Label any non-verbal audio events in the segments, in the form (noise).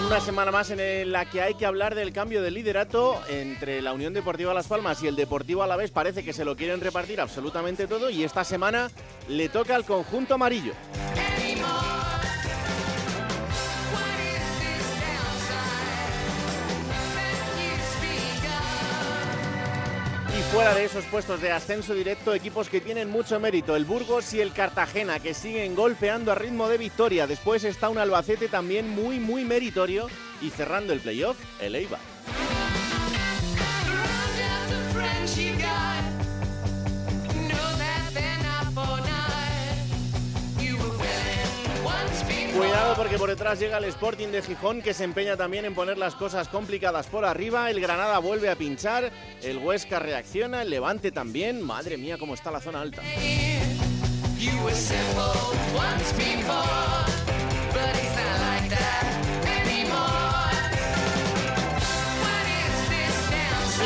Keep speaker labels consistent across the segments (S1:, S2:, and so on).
S1: En una semana más en la que hay que hablar del cambio de liderato entre la Unión Deportiva Las Palmas y el Deportivo Alavés, parece que se lo quieren repartir absolutamente todo y esta semana le toca al conjunto amarillo. Fuera de esos puestos de ascenso directo, equipos que tienen mucho mérito, el Burgos y el Cartagena, que siguen golpeando a ritmo de victoria. Después está un Albacete también muy, muy meritorio. Y cerrando el playoff, el Eibar. Cuidado porque por detrás llega el Sporting de Gijón que se empeña también en poner las cosas complicadas por arriba. El Granada vuelve a pinchar, el Huesca reacciona, el Levante también. Madre mía, cómo está la zona alta.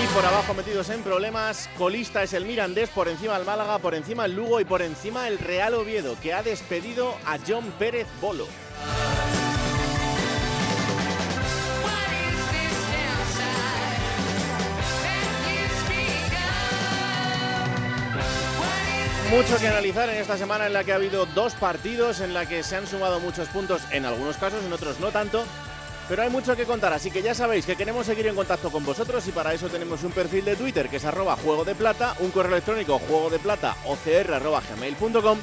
S1: Y por abajo metidos en problemas, colista es el Mirandés, por encima el Málaga, por encima el Lugo y por encima el Real Oviedo, que ha despedido a John Pérez Bolo. Mucho que analizar en esta semana en la que ha habido dos partidos, en la que se han sumado muchos puntos, en algunos casos, en otros no tanto. Pero hay mucho que contar, así que ya sabéis que queremos seguir en contacto con vosotros y para eso tenemos un perfil de Twitter que es arroba juego de plata, un correo electrónico juego de plata gmail.com.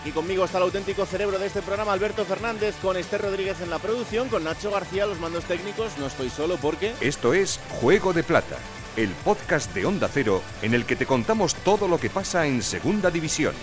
S1: Aquí conmigo está el auténtico cerebro de este programa, Alberto Fernández, con Esther Rodríguez en la producción, con Nacho García los mandos técnicos. No estoy solo porque...
S2: Esto es Juego de Plata, el podcast de Onda Cero en el que te contamos todo lo que pasa en Segunda División.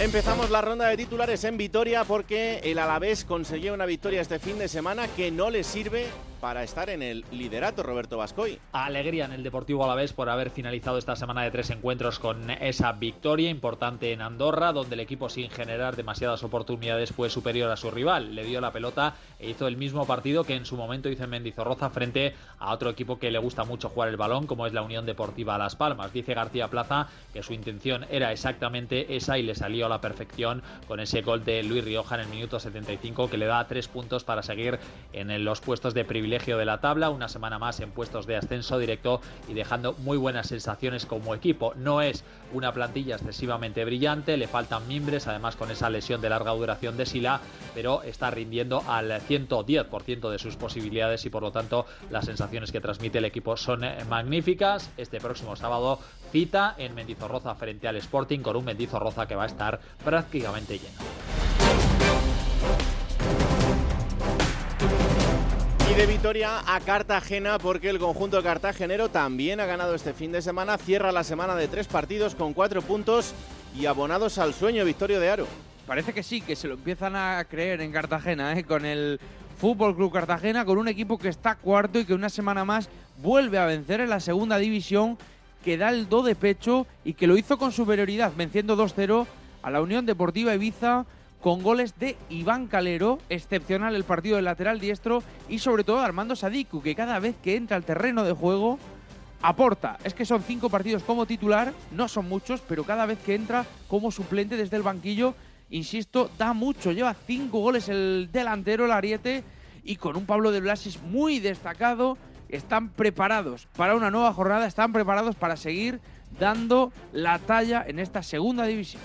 S1: Empezamos la ronda de titulares en Vitoria porque el Alavés consiguió una victoria este fin de semana que no le sirve para estar en el liderato, Roberto Vascoy.
S3: Alegría en el Deportivo Alavés por haber finalizado esta semana de tres encuentros con esa victoria importante en Andorra, donde el equipo sin generar demasiadas oportunidades fue superior a su rival. Le dio la pelota e hizo el mismo partido que en su momento hizo en Mendizorroza frente a otro equipo que le gusta mucho jugar el balón, como es la Unión Deportiva Las Palmas. Dice García Plaza que su intención era exactamente esa y le salió a la perfección con ese gol de Luis Rioja en el minuto 75 que le da tres puntos para seguir en los puestos de privilegio de la tabla, una semana más en puestos de ascenso directo y dejando muy buenas sensaciones como equipo. No es una plantilla excesivamente brillante, le faltan mimbres, además con esa lesión de larga duración de Sila, pero está rindiendo al 110% de sus posibilidades y por lo tanto las sensaciones que transmite el equipo son eh, magníficas. Este próximo sábado cita en Mendizorroza frente al Sporting con un Mendizorroza que va a estar prácticamente lleno.
S1: De Vitoria a Cartagena porque el conjunto cartagenero también ha ganado este fin de semana, cierra la semana de tres partidos con cuatro puntos y abonados al sueño Victorio de Aro.
S4: Parece que sí, que se lo empiezan a creer en Cartagena, ¿eh? con el Fútbol Club Cartagena, con un equipo que está cuarto y que una semana más vuelve a vencer en la segunda división, que da el do de pecho y que lo hizo con superioridad, venciendo 2-0 a la Unión Deportiva Ibiza con goles de Iván Calero, excepcional el partido del lateral diestro y sobre todo Armando Sadiku, que cada vez que entra al terreno de juego aporta. Es que son cinco partidos como titular, no son muchos, pero cada vez que entra como suplente desde el banquillo, insisto, da mucho. Lleva cinco goles el delantero, el Ariete, y con un Pablo de Blasis muy destacado. Están preparados para una nueva jornada, están preparados para seguir dando la talla en esta segunda división.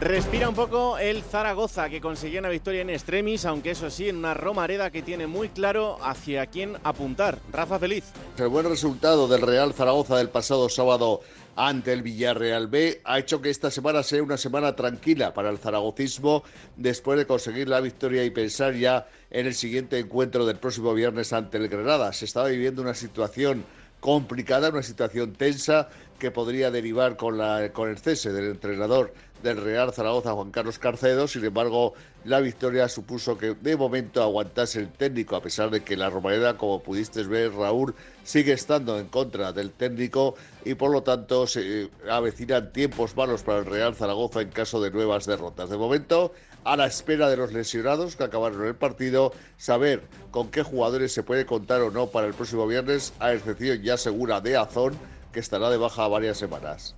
S1: Respira un poco el Zaragoza que consiguió una victoria en extremis, aunque eso sí, en una Romareda que tiene muy claro hacia quién apuntar. Rafa Feliz.
S5: El buen resultado del Real Zaragoza del pasado sábado ante el Villarreal B ha hecho que esta semana sea una semana tranquila para el zaragocismo después de conseguir la victoria y pensar ya en el siguiente encuentro del próximo viernes ante el Granada. Se estaba viviendo una situación complicada, una situación tensa que podría derivar con, el cese del entrenador del Real Zaragoza, Juan Carlos Carcedo. Sin embargo, la victoria supuso que de momento aguantase el técnico, a pesar de que la Romareda, como pudiste ver, Raúl, sigue estando en contra del técnico y por lo tanto se avecinan tiempos malos para el Real Zaragoza en caso de nuevas derrotas. De momento, a la espera de los lesionados que acabaron el partido, saber con qué jugadores se puede contar o no para el próximo viernes, a excepción ya segura de Azón, que estará de baja varias semanas.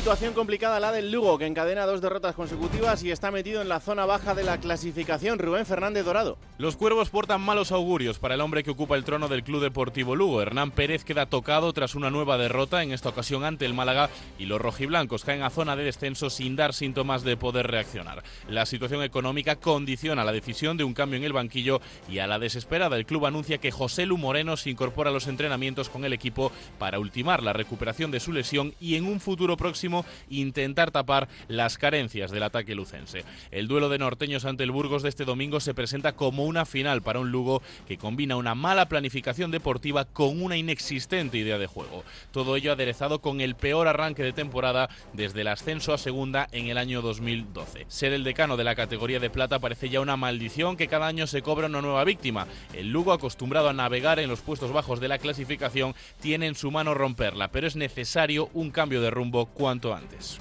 S1: Situación complicada la del Lugo, que encadena dos derrotas consecutivas y está metido en la zona baja de la clasificación. Rubén Fernández Dorado.
S6: Los cuervos portan malos augurios para el hombre que ocupa el trono del Club Deportivo Lugo. Hernán Pérez queda tocado tras una nueva derrota, en esta ocasión ante el Málaga, y los rojiblancos caen a zona de descenso sin dar síntomas de poder reaccionar. La situación económica condiciona la decisión de un cambio en el banquillo y a la desesperada el club anuncia que José Lu Moreno se incorpora a los entrenamientos con el equipo para ultimar la recuperación de su lesión y en un futuro próximo intentar tapar las carencias del ataque lucense. El duelo de norteños ante el Burgos de este domingo se presenta como una final para un Lugo que combina una mala planificación deportiva con una inexistente idea de juego. Todo ello aderezado con el peor arranque de temporada desde el ascenso a segunda en el año 2012. Ser el decano de la categoría de plata parece ya una maldición que cada año se cobra una nueva víctima. El Lugo, acostumbrado a navegar en los puestos bajos de la clasificación, tiene en su mano romperla, pero es necesario un cambio de rumbo cuanto antes.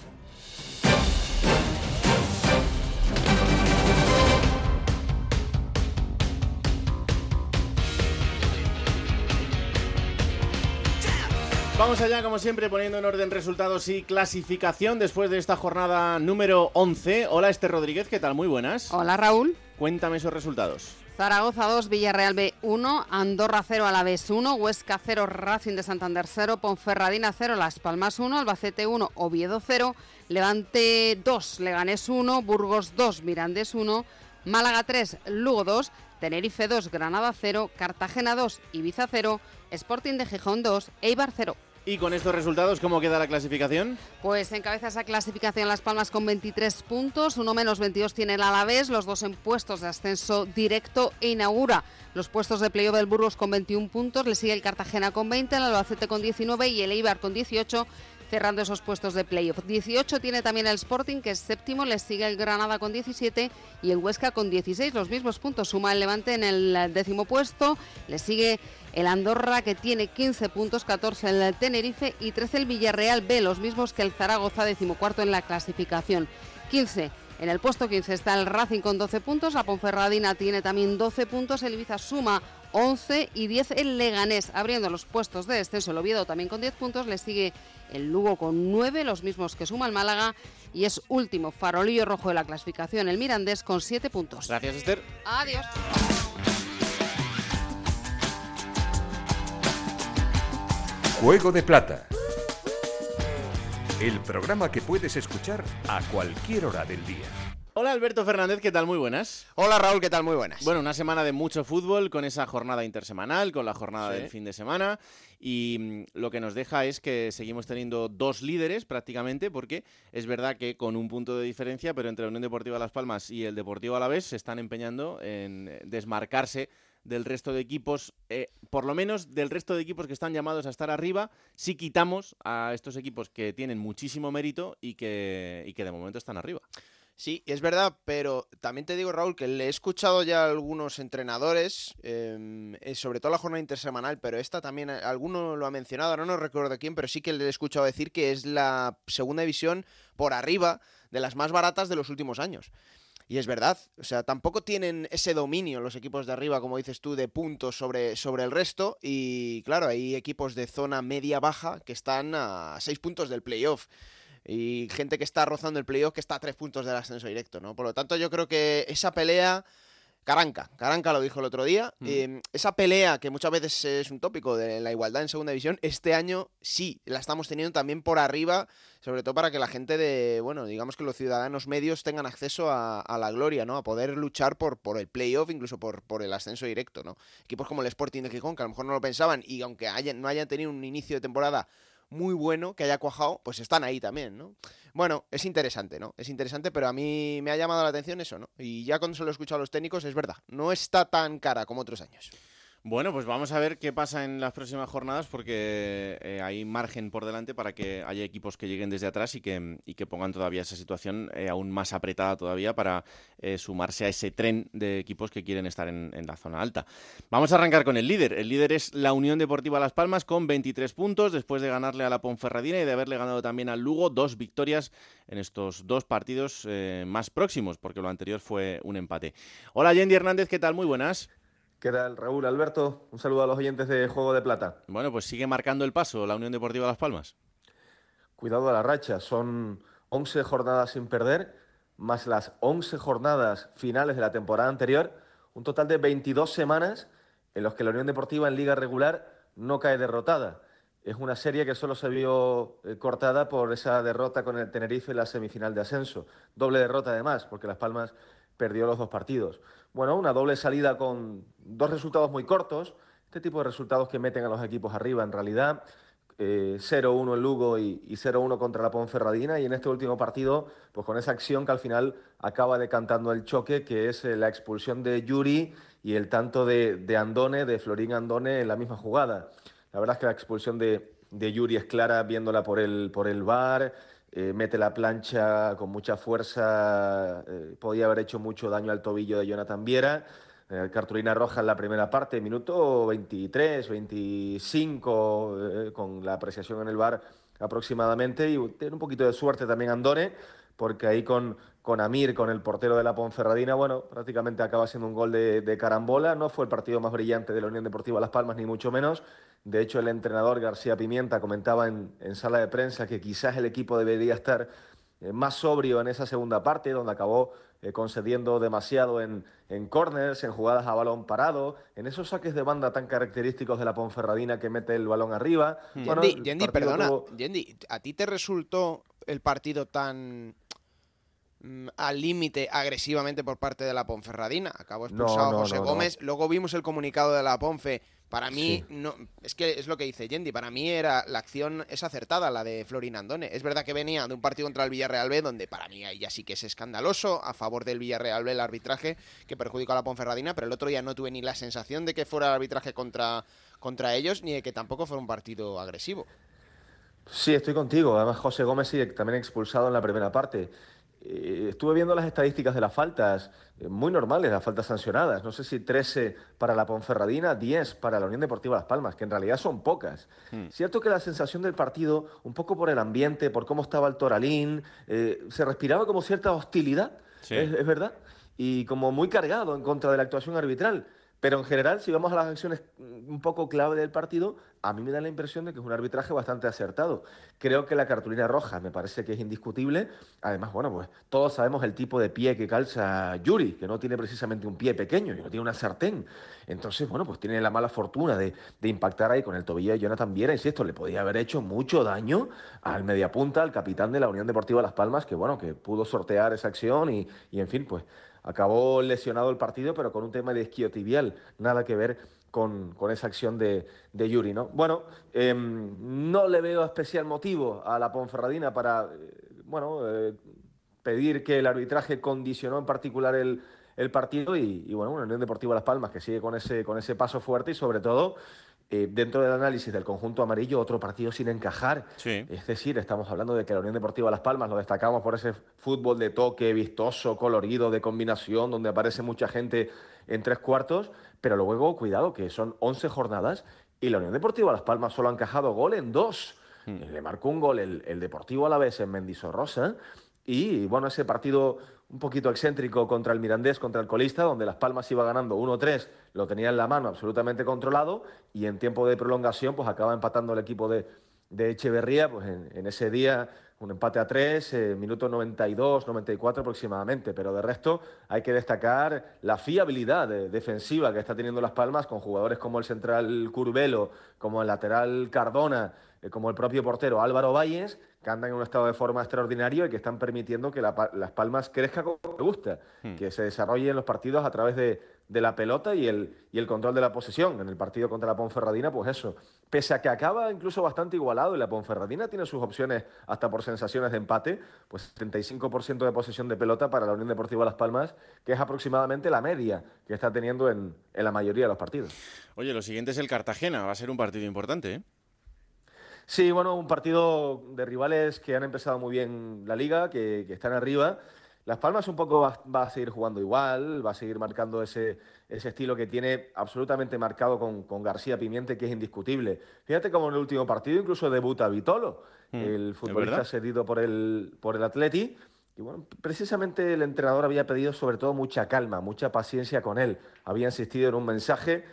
S1: Vamos allá, como siempre, poniendo en orden resultados y clasificación después de esta jornada número 11. Hola, Esther Rodríguez, ¿qué tal? Muy buenas.
S7: Hola, Raúl.
S1: Cuéntame esos resultados.
S7: Zaragoza 2, Villarreal B 1, Andorra 0, Alavés 1, Huesca 0, Racing de Santander 0, Ponferradina 0, Las Palmas 1, Albacete 1, Oviedo 0, Levante 2, Leganés 1, Burgos 2, Mirandés 1, Málaga 3, Lugo 2, Tenerife 2, Granada 0, Cartagena 2, Ibiza 0, Sporting de Gijón 2, Eibar 0.
S1: Y con estos resultados, ¿cómo queda la clasificación?
S7: Pues encabeza esa clasificación Las Palmas con 23 puntos, uno menos 22 tiene el Alavés, los dos en puestos de ascenso directo e inaugura los puestos de playoff del Burgos con 21 puntos, le sigue el Cartagena con 20, el Albacete con 19 y el Eibar con 18 cerrando esos puestos de playoff. 18 tiene también el Sporting, que es séptimo, le sigue el Granada con 17 y el Huesca con 16, los mismos puntos. Suma el Levante en el décimo puesto, le sigue el Andorra, que tiene 15 puntos, 14 el Tenerife y 13 el Villarreal B, los mismos que el Zaragoza, decimocuarto en la clasificación. 15 en el puesto 15 está el Racing con 12 puntos, la Ponferradina tiene también 12 puntos, el Ibiza suma 11 y 10 el Leganés, abriendo los puestos de descenso. El Oviedo también con 10 puntos, le sigue el Lugo con 9, los mismos que suma el Málaga y es último farolillo rojo de la clasificación, el Mirandés con 7 puntos.
S1: Gracias, Esther.
S7: Adiós.
S2: Juego de Plata. El programa que puedes escuchar a cualquier hora del día.
S1: Hola Alberto Fernández, ¿qué tal? Muy buenas.
S8: Hola Raúl, ¿qué tal? Muy buenas.
S1: Bueno, una semana de mucho fútbol con esa jornada intersemanal, con la jornada del fin de semana y mm, lo que nos deja es que seguimos teniendo dos líderes prácticamente porque es verdad que con un punto de diferencia, pero entre la Unión Deportiva Las Palmas y el Deportivo Alavés se están empeñando en desmarcarse del resto de equipos, eh, por lo menos del resto de equipos que están llamados a estar arriba, si quitamos a estos equipos que tienen muchísimo mérito y que, y que de momento están arriba.
S8: Sí, es verdad, pero también te digo, Raúl, que le he escuchado ya a algunos entrenadores, em, eh, sobre todo la jornada intersemanal, pero esta también, eh, alguno lo ha mencionado, ahora no recuerdo quién, pero sí que le he escuchado decir que es la segunda división por arriba de las más baratas de los últimos años. Y es verdad, o sea, tampoco tienen ese dominio los equipos de arriba, como dices tú, de puntos sobre, sobre el resto. Y claro, hay equipos de zona media-baja que están a seis puntos del playoff y gente que está rozando el playoff que está a tres puntos del ascenso directo, ¿no? Por lo tanto, yo creo que esa pelea Caranca, Caranca lo dijo el otro día. Eh, esa pelea que muchas veces es un tópico de la igualdad en segunda división, este año sí, la estamos teniendo también por arriba, sobre todo para que la gente de, bueno, digamos que los ciudadanos medios tengan acceso a, la gloria, ¿no? A poder luchar por, por el playoff, incluso por, por el ascenso directo, ¿no? Equipos como el Sporting de Gijón, que a lo mejor no lo pensaban y aunque hayan, no hayan tenido un inicio de temporada muy bueno, que haya cuajado, pues están ahí también, ¿no? Bueno, es interesante, ¿no? Es interesante, pero a mí me ha llamado la atención eso, ¿no? Y ya cuando se lo he escuchado a los técnicos, es verdad, no está tan cara como otros años.
S9: Bueno, pues vamos a ver qué pasa en las próximas jornadas porque eh, hay margen por delante para que haya equipos que lleguen desde atrás y que, y que pongan todavía esa situación eh, aún más apretada todavía para eh, sumarse a ese tren de equipos que quieren estar en, en, la zona alta. Vamos a arrancar con el líder. El líder es la Unión Deportiva Las Palmas con 23 puntos después de ganarle a la Ponferradina y de haberle ganado también al Lugo dos victorias en estos dos partidos más próximos porque lo anterior fue un empate. Hola Yendi Hernández, ¿qué tal? Muy buenas.
S10: ¿Qué tal, Raúl? Alberto, un saludo a los oyentes de Juego de Plata.
S9: Bueno, pues sigue marcando el paso la Unión Deportiva Las Palmas.
S10: Cuidado a la racha, son 11 jornadas sin perder, más las 11 jornadas finales de la temporada anterior, un total de 22 semanas en los que la Unión Deportiva en liga regular no cae derrotada. Es una serie que solo se vio eh, cortada por esa derrota con el Tenerife en la semifinal de ascenso. Doble derrota además, porque Las Palmas perdió los dos partidos bueno, una doble salida con dos resultados muy cortos, este tipo de resultados que meten a los equipos arriba en realidad. 0-1 eh, en Lugo y, 0-1 contra la Ponferradina y en este último partido, pues con esa acción que al final acaba decantando el choque, que es eh, la expulsión de Yuri y el tanto de, Andone, de Florín Andone en la misma jugada. La verdad es que la expulsión de, de Yuri es clara viéndola por el, por el bar, eh, mete la plancha con mucha fuerza, eh, podía haber hecho mucho daño al tobillo de Jonathan Viera. Eh, cartulina roja en la primera parte, minuto 23, 25, con la apreciación en el bar aproximadamente, y tiene un poquito de suerte también Andone, porque ahí con, con Amir, con el portero de la Ponferradina, bueno, prácticamente acaba siendo un gol de, de carambola, no fue el partido más brillante de la Unión Deportiva Las Palmas, ni mucho menos, de hecho, el entrenador García Pimienta comentaba en, sala de prensa que quizás el equipo debería estar eh, más sobrio en esa segunda parte, donde acabó eh, concediendo demasiado en, en, corners, en jugadas a balón parado, en esos saques de banda tan característicos de la Ponferradina que mete el balón arriba.
S8: Yendi, perdona, Yendi, ¿a ti te resultó el partido tan al límite agresivamente por parte de la Ponferradina? Acabó expulsado José Gómez, luego vimos el comunicado de la Ponfe para mí, no, es que es lo que dice Yendi, para mí era la acción es acertada, la de Florin Andone. Es verdad que venía de un partido contra el Villarreal B, donde para mí ahí ya sí que es escandaloso, a favor del Villarreal B el arbitraje, que perjudicó a la Ponferradina, pero el otro día no tuve ni la sensación de que fuera el arbitraje contra, contra ellos, ni de que tampoco fuera un partido agresivo.
S10: Sí, estoy contigo. Además, José Gómez sigue también expulsado en la primera parte. Eh, estuve viendo las estadísticas de las faltas, eh, muy normales, las faltas sancionadas. No sé si 13 para la Ponferradina, 10 para la Unión Deportiva Las Palmas, que en realidad son pocas. Hmm. Cierto que la sensación del partido, un poco por el ambiente, por cómo estaba el Toralín, eh, se respiraba como cierta hostilidad, es verdad, y como muy cargado en contra de la actuación arbitral. Pero en general, si vamos a las acciones un poco clave del partido, a mí me da la impresión de que es un arbitraje bastante acertado. Creo que la cartulina roja me parece que es indiscutible. Además, bueno, pues todos sabemos el tipo de pie que calza Yuri, que no tiene precisamente un pie pequeño, no tiene una sartén. Entonces, bueno, pues tiene la mala fortuna de, impactar ahí con el tobillo de Jonathan Viera. esto le podía haber hecho mucho daño al mediapunta, al capitán de la Unión Deportiva Las Palmas, que bueno, que pudo sortear esa acción y, y en fin, pues Acabó lesionado el partido, pero con un tema de esquiotibial, nada que ver con, esa acción de, Yuri. ¿no? Bueno, em, no le veo especial motivo a la Ponferradina para eh, bueno, eh, pedir que el arbitraje condicionó en particular el, partido y, y, bueno, una Unión Deportiva Las Palmas que sigue con ese, con ese paso fuerte y sobre todo eh, dentro del análisis del conjunto amarillo, otro partido sin encajar. Es decir, estamos hablando de que la Unión Deportiva Las Palmas lo destacamos por ese fútbol de toque, vistoso, colorido, de combinación, donde aparece mucha gente en tres cuartos, pero luego, cuidado, que son 11 jornadas y la Unión Deportiva Las Palmas solo ha encajado gol en dos. Hmm. Le marcó un gol el, el Deportivo Alavés en Mendizorrosa y, bueno, ese partido un poquito excéntrico contra el Mirandés, contra el colista, donde Las Palmas iba ganando 1-3, lo tenía en la mano absolutamente controlado y en tiempo de prolongación pues acaba empatando el equipo de, Echeverría, pues en, ese día un empate a tres, eh, minuto 92, 94 aproximadamente, pero de resto hay que destacar la fiabilidad defensiva que está teniendo Las Palmas con jugadores como el central Curvelo, como el lateral Cardona, eh, como el propio portero Álvaro Valles, que andan en un estado de forma extraordinario y que están permitiendo que Las Palmas crezca como le gusta, hmm. que se desarrollen los partidos a través de, de la pelota y el, y el control de la posesión. En el partido contra la Ponferradina, pues eso. Pese a que acaba incluso bastante igualado y la Ponferradina tiene sus opciones hasta por sensaciones de empate, pues 35% de posesión de pelota para la Unión Deportiva Las Palmas, que es aproximadamente la media que está teniendo en, en la mayoría de los partidos.
S1: Oye, lo siguiente es el Cartagena, va a ser un partido importante, ¿eh?
S10: Sí, bueno, un partido de rivales que han empezado muy bien la liga, que, que están arriba las Palmas un poco va, a seguir jugando igual, va a seguir marcando ese, ese estilo que tiene absolutamente marcado con, García Pimiente, que es indiscutible. Fíjate cómo en el último partido incluso debuta Vitolo, hmm, el futbolista cedido por el, por el Atleti. Y bueno, precisamente el entrenador había pedido sobre todo mucha calma, mucha paciencia con él. Había insistido en un mensaje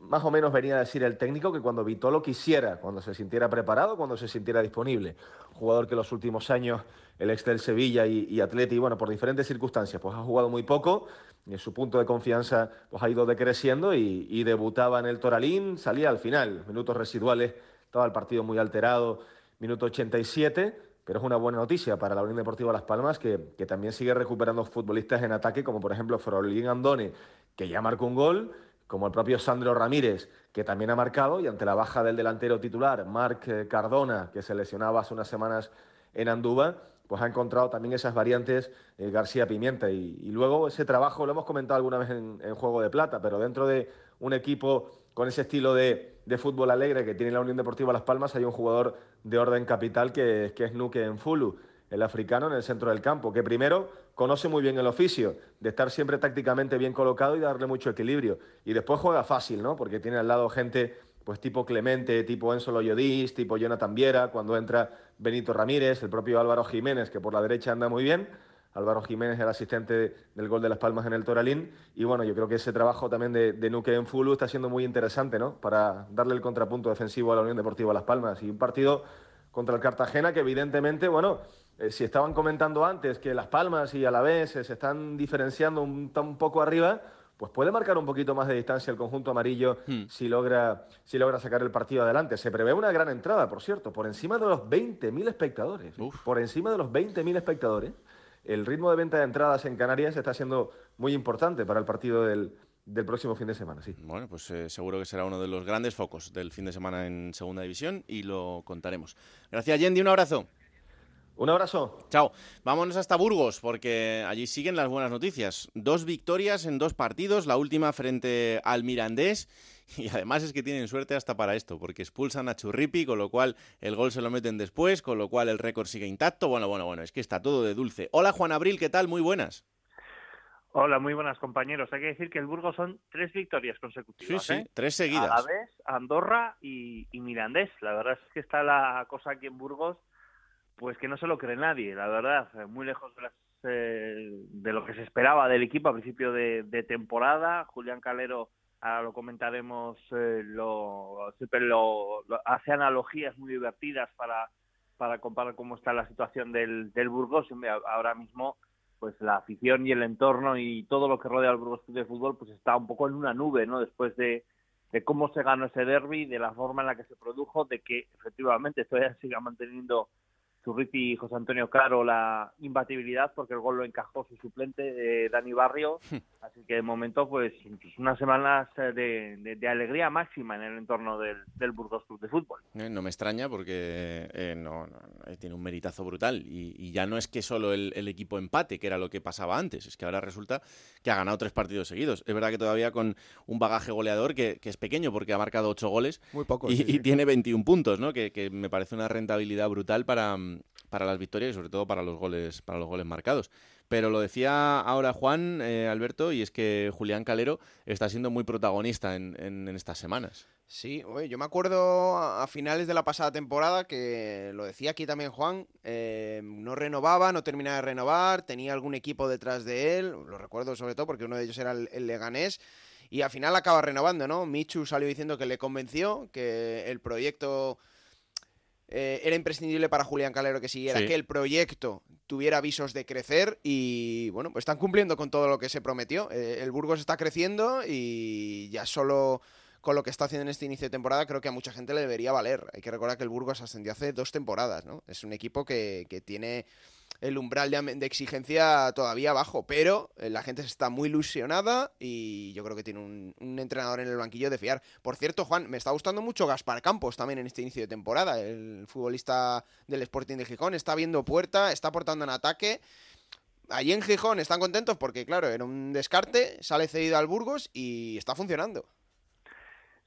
S10: más o menos venía a decir el técnico que cuando Vitolo quisiera, cuando se sintiera preparado, cuando se sintiera disponible. Jugador que los últimos años, el ex del Sevilla y, y Atleti, bueno, por diferentes circunstancias, pues ha jugado muy poco, y su punto de confianza pues ha ido decreciendo y, debutaba en el Toralín, salía al final, minutos residuales, estaba el partido muy alterado, minuto 87, pero es una buena noticia para la Unión Deportiva Las Palmas, que, que también sigue recuperando futbolistas en ataque, como por ejemplo Frolín Andone, que ya marcó un gol, como el propio Sandro Ramírez, que también ha marcado, y ante la baja del delantero titular, Marc eh, Cardona, que se lesionaba hace unas semanas en Andúba, pues ha encontrado también esas variantes eh, García Pimienta. Y, luego ese trabajo lo hemos comentado alguna vez en, Juego de Plata, pero dentro de un equipo con ese estilo de, fútbol alegre que tiene la Unión Deportiva Las Palmas, hay un jugador de orden capital que, que es Nuke Enfulu el africano en el centro del campo, que primero conoce muy bien el oficio de estar siempre tácticamente bien colocado y darle mucho equilibrio. Y después juega fácil, ¿no? Porque tiene al lado gente pues tipo Clemente, tipo Enzo Loyodis, tipo Jonathan Viera, cuando entra Benito Ramírez, el propio Álvaro Jiménez, que por la derecha anda muy bien. Álvaro Jiménez, el asistente del gol de Las Palmas en el Toralín. Y bueno, yo creo que ese trabajo también de, de Nuque en Fulu está siendo muy interesante, ¿no? Para darle el contrapunto defensivo a la Unión Deportiva Las Palmas. Y un partido contra el Cartagena que evidentemente, bueno, eh, si estaban comentando antes que Las Palmas y Alavés se están diferenciando un, poco arriba, pues puede marcar un poquito más de distancia el conjunto amarillo hmm. si, logra, si logra sacar el partido adelante. Se prevé una gran entrada, por cierto, por encima de los 20.000 espectadores. Por encima de los 20.000 espectadores. El ritmo de venta de entradas en Canarias está siendo muy importante para el partido del, próximo fin de semana, sí.
S1: Bueno, pues eh, seguro que será uno de los grandes focos del fin de semana en Segunda División y lo contaremos. Gracias, Yendi. Un abrazo.
S10: Un abrazo.
S1: Chao. Vámonos hasta Burgos porque allí siguen las buenas noticias. Dos victorias en dos partidos, la última frente al Mirandés. Y además es que tienen suerte hasta para esto, porque expulsan a Churripi, con lo cual el gol se lo meten después, con lo cual el récord sigue intacto. Bueno, bueno, bueno, es que está todo de dulce. Hola Juan Abril, ¿qué tal? Muy buenas.
S11: Hola, muy buenas compañeros. Hay que decir que el Burgos son tres victorias consecutivas.
S1: Sí, sí,
S11: ¿eh?
S1: tres seguidas.
S11: A la vez, Andorra y Mirandés. La verdad es que está la cosa aquí en Burgos pues que no se lo cree nadie, la verdad, muy lejos de, eh, de lo que se esperaba del equipo a principio de, temporada. Julián Calero, ahora lo comentaremos, eh, lo, siempre lo, hace analogías muy divertidas para, para comparar cómo está la situación del, del Burgos. Ahora mismo, pues la afición y el entorno y todo lo que rodea al Burgos de Fútbol, pues está un poco en una nube, ¿no? Después de, de cómo se ganó ese derby, de la forma en la que se produjo, de que efectivamente todavía siga manteniendo Zurriti y José Antonio Claro la imbatibilidad porque el gol lo encajó su suplente eh, Dani Barrio. (laughs) Hmm. así que de momento pues, pues unas semanas eh, de, alegría máxima en el entorno del, del Burgos Club de Fútbol.
S1: Eh, no me extraña porque no, tiene un meritazo brutal. Y, ya no es que solo el, equipo empate que era lo que pasaba antes. Es que ahora resulta que ha ganado tres partidos seguidos. Es verdad que todavía con un bagaje goleador que, es pequeño porque ha marcado ocho goles
S8: Muy poco,
S1: y, tiene 21 puntos ¿no? que, que me parece una rentabilidad brutal para para las victorias y sobre todo para los goles, para los goles marcados. Pero lo decía ahora Juan, eh, Alberto, y es que Julián Calero está siendo muy protagonista en, estas semanas.
S8: Sí, yo me acuerdo a finales de la pasada temporada que lo decía aquí también Juan, eh, no renovaba, no terminaba de renovar, tenía algún equipo detrás de él, lo recuerdo sobre todo porque uno de ellos era el, el Leganés, y al final acaba renovando, ¿no? Michu salió diciendo que le convenció, que el proyecto eh, era imprescindible para Julián Calero que siguiera,
S6: Sí.
S8: que el proyecto tuviera visos de crecer y bueno, pues están cumpliendo con todo lo que se prometió. Eh, el Burgos está creciendo y ya solo con lo que está haciendo en este inicio de temporada creo que a mucha gente le debería valer. Hay que recordar que el Burgos ascendió hace dos temporadas, ¿no? Es un equipo que, que tiene el umbral de, exigencia todavía bajo, pero eh, la gente está muy ilusionada y yo creo que tiene un, un entrenador en el banquillo de fiar. Por cierto, Juan, me está gustando mucho Gaspar Campos también en este inicio de temporada. El futbolista del Sporting de Gijón está viendo puerta, está aportando en ataque. Allí en Gijón están contentos porque, claro, era un descarte, sale cedido al Burgos y está funcionando.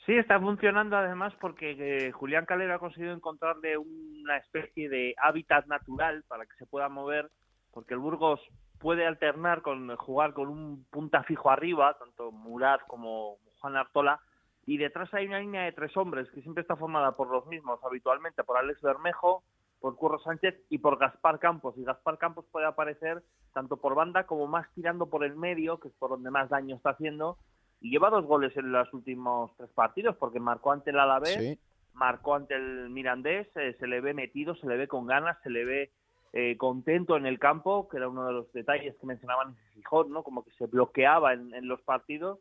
S11: Sí, está funcionando además porque eh, Julián Calero ha conseguido encontrarle una especie de hábitat natural para que se pueda mover, porque el Burgos puede alternar con jugar con un punta fijo arriba, tanto Murad como Juan Artola, y detrás hay una línea de tres hombres que siempre está formada por los mismos habitualmente, por Alex Bermejo, por Curro Sánchez y por Gaspar Campos. Y Gaspar Campos puede aparecer tanto por banda como más tirando por el medio, que es por donde más daño está haciendo, y lleva dos goles en los últimos tres partidos, porque marcó ante el Alavés, marcó ante el Mirandés, eh, se le ve metido, se le ve con ganas, se le ve eh, contento en el campo, que era uno de los detalles que mencionaban en Gijón, ¿no? Como que se bloqueaba en, en los partidos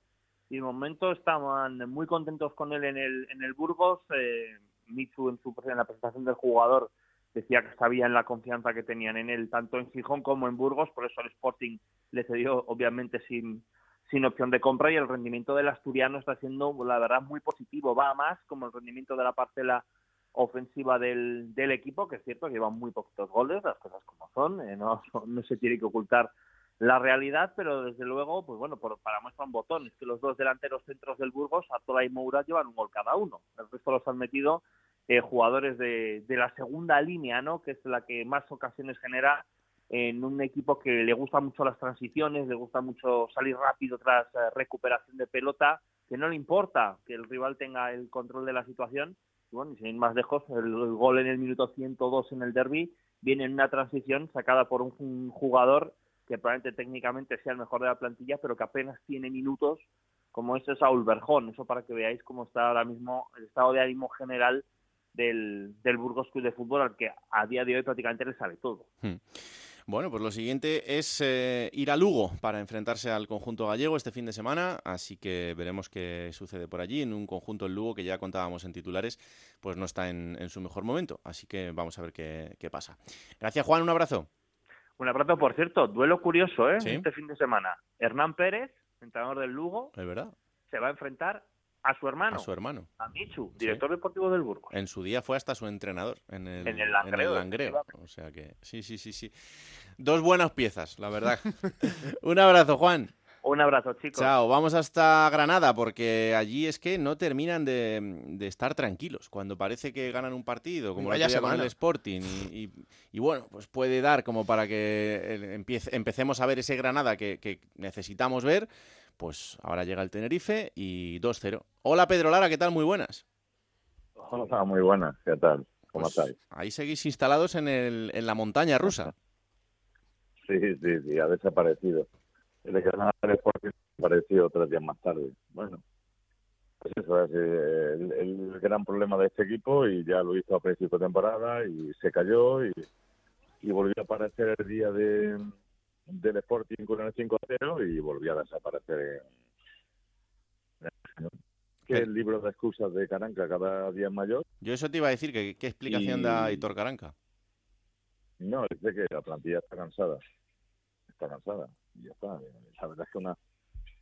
S11: y de momento estaban muy contentos con él en el, en el Burgos. Eh, Mitsu en, su, en la presentación del jugador decía que sabían la confianza que tenían en él, tanto en Gijón como en Burgos, por eso el Sporting le cedió obviamente sin, sin opción de compra y el rendimiento del asturiano está siendo, la verdad, muy positivo. Va a más como el rendimiento de la parcela ofensiva del, del equipo, que es cierto que llevan muy poquitos goles, las cosas como son, eh, (laughs) no, no se tiene que ocultar la realidad, pero desde luego, pues bueno, por, para muestra un botón, es que los dos delanteros centros del Burgos, Artola y Moura, llevan un gol cada uno. El resto los han metido eh, jugadores de, de la segunda línea, ¿no? Que es la que más ocasiones genera en un equipo que le gusta mucho las transiciones, le gusta mucho salir rápido tras eh, recuperación de pelota, que no le importa que el rival tenga el control de la situación. Y bueno, sin ir más lejos, el, gol en el minuto 102 en el derby viene en una transición sacada por un, jugador que probablemente técnicamente sea el mejor de la plantilla, pero que apenas tiene minutos, como ese Saúl Berjón. Eso para que veáis cómo está ahora mismo el estado de ánimo general del, del Burgos Club de Fútbol, al que a día de hoy prácticamente le sale todo.
S1: Hmm. Bueno, pues lo siguiente es eh, ir a Lugo para enfrentarse al conjunto gallego este fin de semana, así que veremos qué sucede por allí en un conjunto en Lugo que ya contábamos en titulares, pues no está en, en su mejor momento, así que vamos a ver qué, qué, pasa. Gracias Juan, un abrazo.
S11: Un abrazo, por cierto, duelo curioso, ¿eh?
S1: ¿Sí?
S11: Este fin de semana. Hernán Pérez, entrenador del Lugo,
S1: Es verdad,
S11: se va a enfrentar a su hermano,
S1: a su hermano.
S11: a Michu, director deportivo del Burgos.
S1: En su día fue hasta su entrenador en el,
S11: En el Langreo,
S1: Langreo. O sea que sí, sí, sí, sí. Dos buenas piezas, la verdad. (laughs) un abrazo, Juan.
S11: Un abrazo, chicos.
S1: Chao, vamos hasta Granada porque allí es que no terminan de, de estar tranquilos. Cuando parece que ganan un partido, como
S8: Vaya
S1: con el Sporting, y, y- y bueno, pues puede dar como para que eh, empiece- empecemos a ver ese Granada que, que necesitamos ver. Pues ahora llega el Tenerife y 2-0. Hola Pedro Lara, ¿qué tal? Muy buenas.
S12: Hola, muy buenas. ¿Qué tal? ¿Cómo
S1: Pues
S12: estáis?
S1: Ahí seguís instalados en, el, en la montaña rusa. (laughs)
S12: Sí, sí, sí, ha desaparecido. El Granada Sporting apareció tres días más tarde. Bueno, pues eso es eh, el, el gran problema de este equipo y ya lo hizo a principio de temporada y se cayó y, y volvió a aparecer el día de, del Sporting con el 5-0 y volvió a desaparecer. en- Que el libro de excusas de Caranca cada día es mayor.
S1: Yo eso te iba a decir, que, ¿qué explicación
S12: Y-
S1: da Aitor Caranca?
S12: No, dice que la plantilla está cansada. Está cansada. Y ya está. La verdad es que una,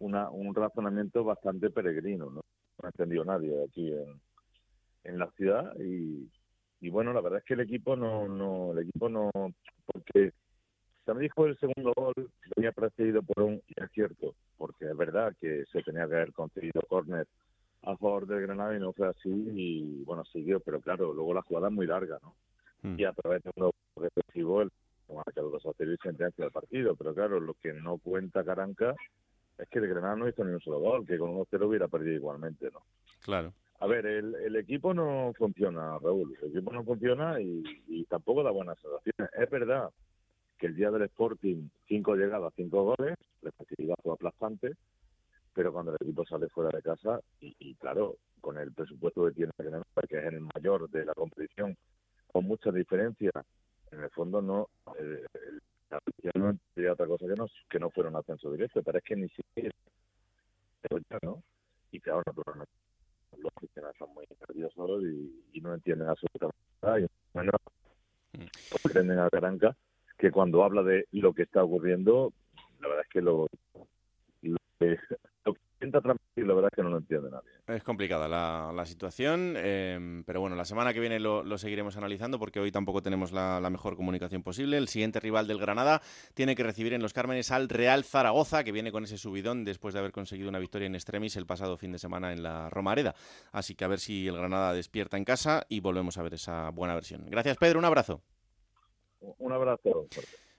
S12: una, un razonamiento bastante peregrino. ¿no? No ha entendido nadie aquí en, en la ciudad. Y, y bueno, la verdad es que el equipo no, no, el equipo no, porque también dijo el segundo gol venía precedido por un y es cierto, porque es verdad que se tenía que haber concedido córner a favor del Granada y no fue así y bueno siguió, pero claro, luego la jugada es muy larga, ¿no?
S1: Hmm.
S12: y a través de un defensivo el marcador 2 a 0 y sentencia del partido. Pero claro, lo que no cuenta Caranca es que el Granada no hizo ni un solo gol, que con 1-0 hubiera perdido igualmente, ¿no?
S1: Claro.
S12: A ver, el, el equipo no funciona, Raúl. El equipo no funciona y, y tampoco da buenas sensaciones. Es verdad que el día del Sporting, cinco llegadas, cinco goles, la efectividad fue aplastante, pero cuando el equipo sale fuera de casa, y, y claro, con el presupuesto que tiene que es el mayor de la competición con mucha diferencia, en el fondo no, eh, ya no sería otra cosa que no, que no fuera un ascenso directo, pero es que ni siquiera, ¿no? Y claro, naturalmente los aficionados son muy nerviosos y, y no entienden absolutamente nada. Y bueno, comprenden a Caranca que cuando habla de lo que está ocurriendo, la verdad es que lo, que, intenta transmitir, la verdad es que no lo entiende nadie.
S1: Es complicada la, situación, eh, pero bueno, la semana que viene lo, lo seguiremos analizando porque hoy tampoco tenemos la, la, mejor comunicación posible. El siguiente rival del Granada tiene que recibir en los Cármenes al Real Zaragoza, que viene con ese subidón después de haber conseguido una victoria en extremis el pasado fin de semana en la Romareda. Así que a ver si el Granada despierta en casa y volvemos a ver esa buena versión. Gracias, Pedro. Un abrazo.
S12: Un abrazo.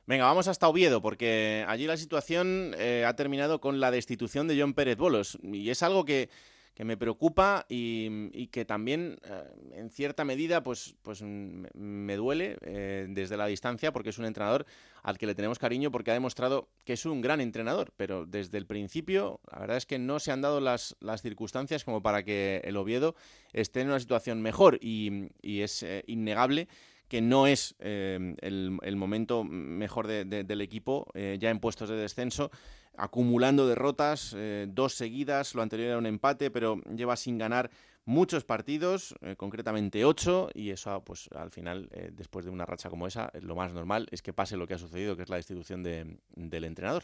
S1: Venga, vamos hasta Oviedo, porque allí la situación eh, ha terminado con la destitución de John Pérez Bolos. Y es algo que, que me preocupa y, que también, eh, en cierta medida, pues, pues me duele eh, desde la distancia, porque es un entrenador al que le tenemos cariño, porque ha demostrado que es un gran entrenador. Pero desde el principio, la verdad es que no se han dado las, las circunstancias como para que el Oviedo esté en una situación mejor. Y, y es innegable que no es eh, el, momento mejor de, de, del equipo, eh, ya en puestos de descenso, acumulando derrotas, eh, dos seguidas, lo anterior era un empate, pero lleva sin ganar muchos partidos, eh, concretamente ocho, y eso, pues al final, después de una racha como esa, lo más normal es que pase lo que ha sucedido, que es la destitución de, del entrenador.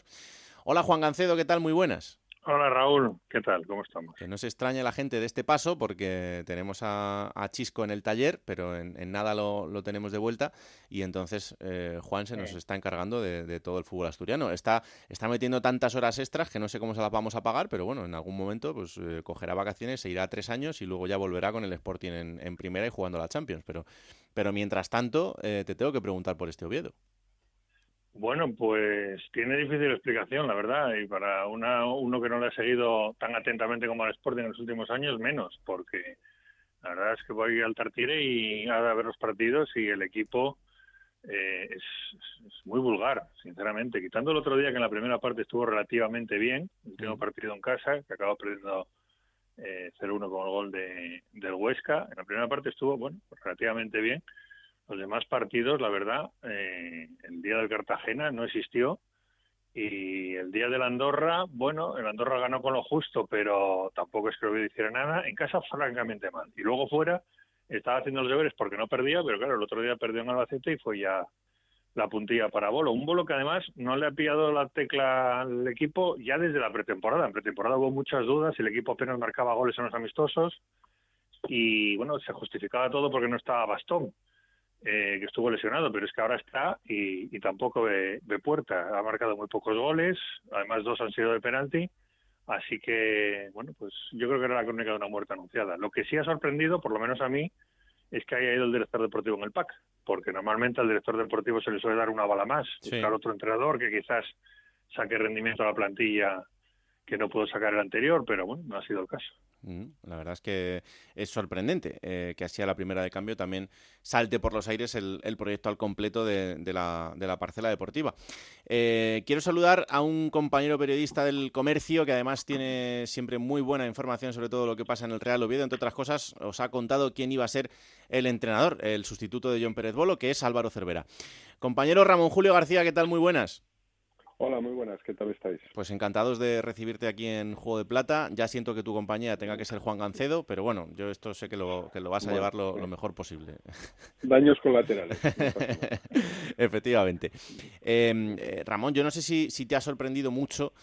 S1: Hola Juan Gancedo, ¿qué tal? Muy buenas.
S13: Hola Raúl, ¿qué tal? ¿Cómo estamos?
S1: Que no se extraña la gente de este paso porque tenemos a, a Chisco en el taller, pero en, en nada lo, lo, tenemos de vuelta y entonces eh, Juan se nos sí. está encargando de, de, todo el fútbol asturiano. Está, está metiendo tantas horas extras que no sé cómo se las vamos a pagar, pero bueno, en algún momento pues eh, cogerá vacaciones, se irá a tres años y luego ya volverá con el Sporting en, en primera y jugando a la Champions. Pero, pero mientras tanto, eh, te tengo que preguntar por este Oviedo.
S13: Bueno, pues tiene difícil explicación, la verdad, y para una, uno que no le ha seguido tan atentamente como al Sporting en los últimos años, menos, porque la verdad es que voy al Tartire y a ver los partidos y el equipo eh, es, es, muy vulgar, sinceramente. Quitando el otro día que en la primera parte estuvo relativamente bien, el último partido en casa, que acabó perdiendo eh, 0-1 con el gol de, del Huesca, en la primera parte estuvo, bueno, relativamente bien los demás partidos, la verdad, eh, el día del Cartagena no existió y el día del Andorra, bueno, el Andorra ganó con lo justo, pero tampoco es que lo hiciera nada. En casa, francamente mal. Y luego fuera, estaba haciendo los deberes porque no perdía, pero claro, el otro día perdió en Albacete y fue ya la puntilla para Bolo. Un Bolo que además no le ha pillado la tecla al equipo ya desde la pretemporada. En pretemporada hubo muchas dudas, el equipo apenas marcaba goles en los amistosos y bueno, se justificaba todo porque no estaba Bastón eh, que estuvo lesionado, pero es que ahora está y, y tampoco ve, ve, puerta. Ha marcado muy pocos goles, además dos han sido de penalti, así que, bueno, pues yo creo que era la crónica de una muerte anunciada. Lo que sí ha sorprendido, por lo menos a mí, es que haya ido el director deportivo en el PAC, porque normalmente al director deportivo se le suele dar una bala más, sí. buscar otro entrenador que quizás saque rendimiento a la plantilla que no pudo sacar el anterior, pero bueno, no ha sido el caso.
S1: La verdad es que es sorprendente eh, que así a la primera de cambio también salte por los aires el, el proyecto al completo de, de, la, de, la, parcela deportiva. Eh, quiero saludar a un compañero periodista del comercio que además tiene siempre muy buena información sobre todo lo que pasa en el Real Oviedo. Entre otras cosas, os ha contado quién iba a ser el entrenador, el sustituto de John Pérez Bolo, que es Álvaro Cervera. Compañero Ramón Julio García, ¿qué tal? Muy buenas.
S14: Hola, muy buenas, ¿qué tal estáis?
S1: Pues encantados de recibirte aquí en Juego de Plata. Ya siento que tu compañía tenga que ser Juan Gancedo, pero bueno, yo esto sé que lo, que lo vas a bueno, llevar lo, bueno. lo, mejor posible.
S14: Daños colaterales. (laughs)
S1: Efectivamente. Eh, eh, Ramón, yo no sé si, si te ha sorprendido mucho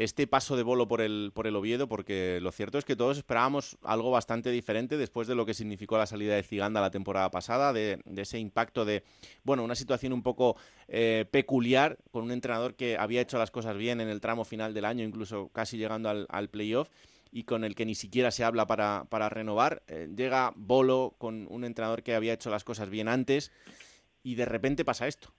S1: este paso de bolo por el, por el Oviedo, porque lo cierto es que todos esperábamos algo bastante diferente después de lo que significó la salida de Ciganda la temporada pasada, de, ese impacto de, bueno, una situación un poco eh, peculiar con un entrenador que había hecho las cosas bien en el tramo final del año, incluso casi llegando al, al playoff y con el que ni siquiera se habla para, para renovar. Eh, llega Bolo con un entrenador que había hecho las cosas bien antes y de repente pasa esto.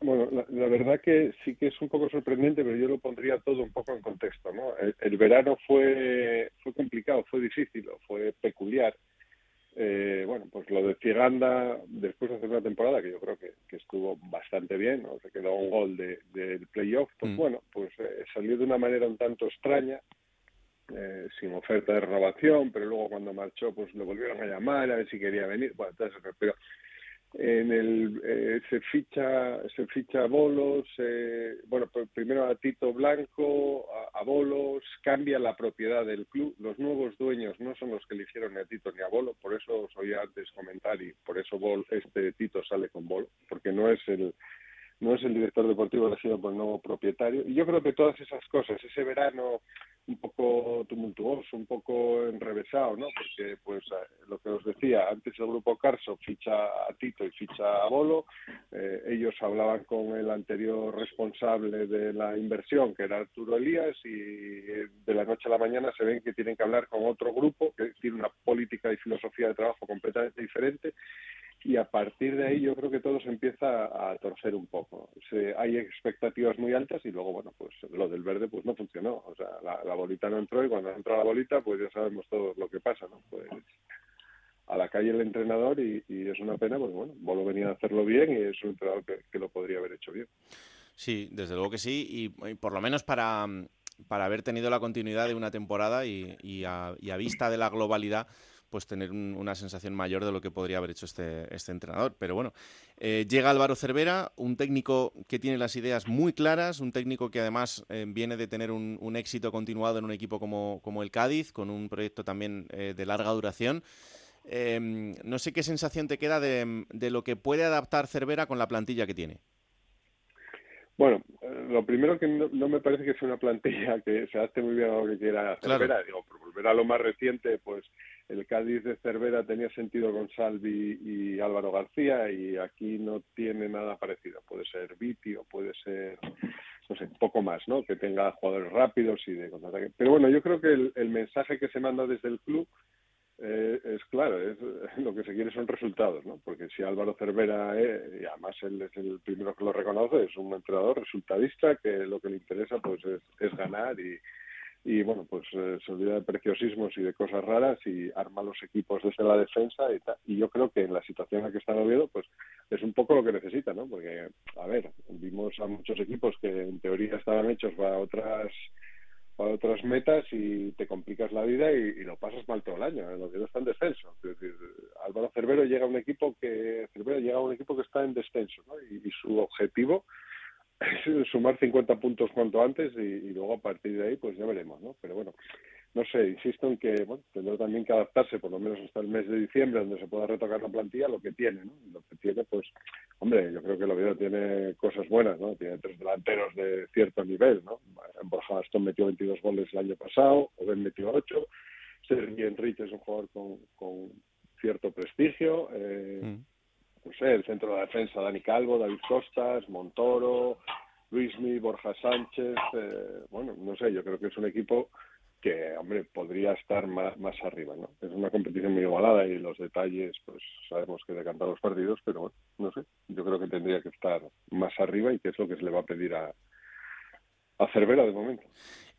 S14: Bueno, la, la, verdad que sí que es un poco sorprendente, pero yo lo pondría todo un poco en contexto, ¿no? El, el verano fue, fue complicado, fue difícil, fue peculiar. Eh, bueno, pues lo de Ciganda, después de hacer una temporada que yo creo que, que estuvo bastante bien, ¿no? se quedó un gol del de, del playoff, pues mm. bueno, pues eh, salió de una manera un tanto extraña eh, sin oferta de renovación, pero luego cuando marchó pues le volvieron a llamar a ver si quería venir. Bueno, entonces, pero en el eh, se ficha se ficha a bolos eh, bueno primero a Tito Blanco a, bolos cambia la propiedad del club. Los nuevos dueños no son los que le hicieron a Tito ni a Bolo por eso os oía antes comentar y por eso Bol, este Tito sale con Bolo porque no es el no es el director deportivo elegido por el nuevo propietario. Y yo creo que todas esas cosas, ese verano un poco tumultuoso, un poco enrevesado, ¿no? Porque, pues, eh, lo que os decía, antes el grupo Carso ficha a Tito y ficha a Bolo, eh, ellos hablaban con el anterior responsable de la inversión, que era Arturo Elías, y de la noche a la mañana se ven que tienen que hablar con otro grupo que tiene una política y filosofía de trabajo completamente diferente y a partir de ahí yo creo que todo se empieza a torcer un poco. Se, hay expectativas muy altas y luego, bueno, pues lo del verde pues no funcionó. O sea, la, bolita no entró y cuando entra la bolita pues ya sabemos todo lo que pasa, ¿no? Pues a la calle el entrenador y, es una pena, pues bueno, Bolo venía a hacerlo bien y es un entrenador que, lo podría haber hecho bien.
S1: Sí, desde luego que sí y, por lo menos para, para haber tenido la continuidad de una temporada y, y a vista de la globalidad pues tener una sensación mayor de lo que podría haber hecho este, este entrenador. Pero bueno, eh, llega Álvaro Cervera, un técnico que tiene las ideas muy claras, un técnico que además eh, viene de tener un, éxito continuado en un equipo como, como el Cádiz, con un proyecto también eh, de larga duración. Em, no sé qué sensación te queda de, de lo que puede adaptar Cervera con la plantilla que tiene.
S14: Bueno, lo primero que no, me parece que sea una plantilla que se adapte muy bien a lo que quiera Cervera. Digo, por volver a lo más reciente, pues el Cádiz de Cervera tenía sentido con Salvi y Álvaro García y aquí no tiene nada parecido. Puede ser Viti o puede ser, no sé, poco más, ¿no? Que tenga jugadores rápidos y de contraataque. Pero bueno, yo creo que el, mensaje que se manda desde el club eh, es claro, es, (laughs) lo que se quiere son resultados, ¿no? Porque si Álvaro Cervera, y además él es el primero que lo reconoce, es un entrenador resultadista que lo que le interesa pues es, es ganar y y bueno, pues eh, se olvida de preciosismos y de cosas raras y arma los equipos desde la defensa y, tal. y yo creo que en la situación en la que está Oviedo, pues es un poco lo que necesita, ¿no? Porque, a ver, vimos a muchos equipos que en teoría estaban hechos para otras para otras metas y te complicas la vida y, lo pasas mal todo el año. El Oviedo está en descenso. Es decir, Álvaro Cervero llega a un equipo que Cervero llega a un equipo que está en descenso, ¿no? y su objetivo sumar 50 puntos cuanto antes y, luego a partir de ahí pues ya veremos, ¿no? Pero bueno, no sé, insisto en que bueno, tendrá también que adaptarse por lo menos hasta el mes de diciembre donde se pueda retocar la plantilla lo que tiene, ¿no? Lo que tiene pues, hombre, yo creo que el Oviedo tiene cosas buenas, ¿no? Tiene tres delanteros de cierto nivel, ¿no? Borja Aston metió 22 goles el año pasado, Oben metió 8, Sergi Enrique es un jugador con, con cierto prestigio, eh, mm no sé, el centro de la defensa, Dani Calvo, David Costas, Montoro, Luismi, Borja Sánchez, eh, bueno, no sé, yo creo que es un equipo que, hombre, podría estar más, más arriba, ¿no? Es una competición muy igualada y los detalles, pues sabemos que decantan los partidos, pero bueno, no sé, yo creo que tendría que estar más arriba y que es lo que se le va a pedir a, a Cervera de momento.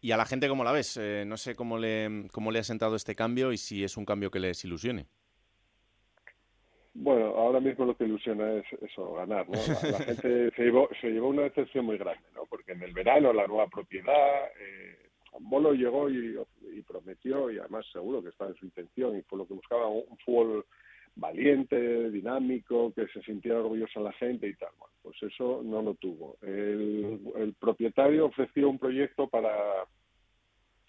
S1: ¿Y a la gente cómo la ves? Eh, no sé cómo le, cómo le ha sentado este cambio y si es un cambio que les ilusione.
S14: Bueno, ahora mismo lo que ilusiona es eso, ganar, ¿no? La, gente se llevó, se llevó una decepción muy grande, ¿no? Porque en el verano la nueva propiedad, eh, Bolo llegó y, prometió, y además seguro que estaba en su intención, y por lo que buscaba un, fútbol valiente, dinámico, que se sintiera orgullosa la gente y tal. Bueno, pues eso no lo tuvo. el propietario ofreció un proyecto para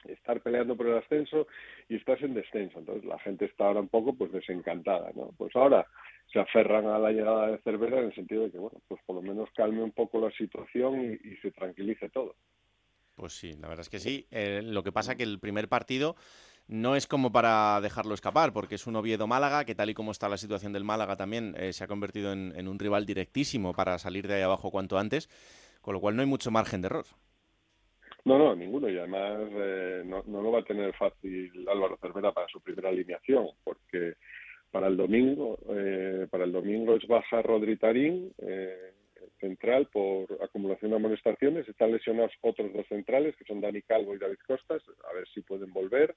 S14: estar peleando por el ascenso y estás en descenso. Entonces la gente está ahora un poco pues desencantada, ¿no? Pues ahora se aferran a la llegada de Cervera en el sentido de que, bueno, pues por lo menos calme un poco la situación y, se tranquilice todo.
S1: Pues sí, la verdad es que sí. Eh, lo que pasa que el primer partido no es como para dejarlo escapar, porque es un Oviedo-Málaga, que tal y como está la situación del Málaga también eh, se ha convertido en, un rival directísimo para salir de ahí abajo cuanto antes, con lo cual no hay mucho margen de error.
S14: No, no, ninguno. Y además eh, no, no lo va a tener fácil Álvaro Cervera para su primera alineación, porque para el domingo, eh, para el domingo es baja Rodri Tarín, eh, central por acumulación de amonestaciones. Están lesionados otros dos centrales, que son Dani Calvo y David Costas, a ver si pueden volver.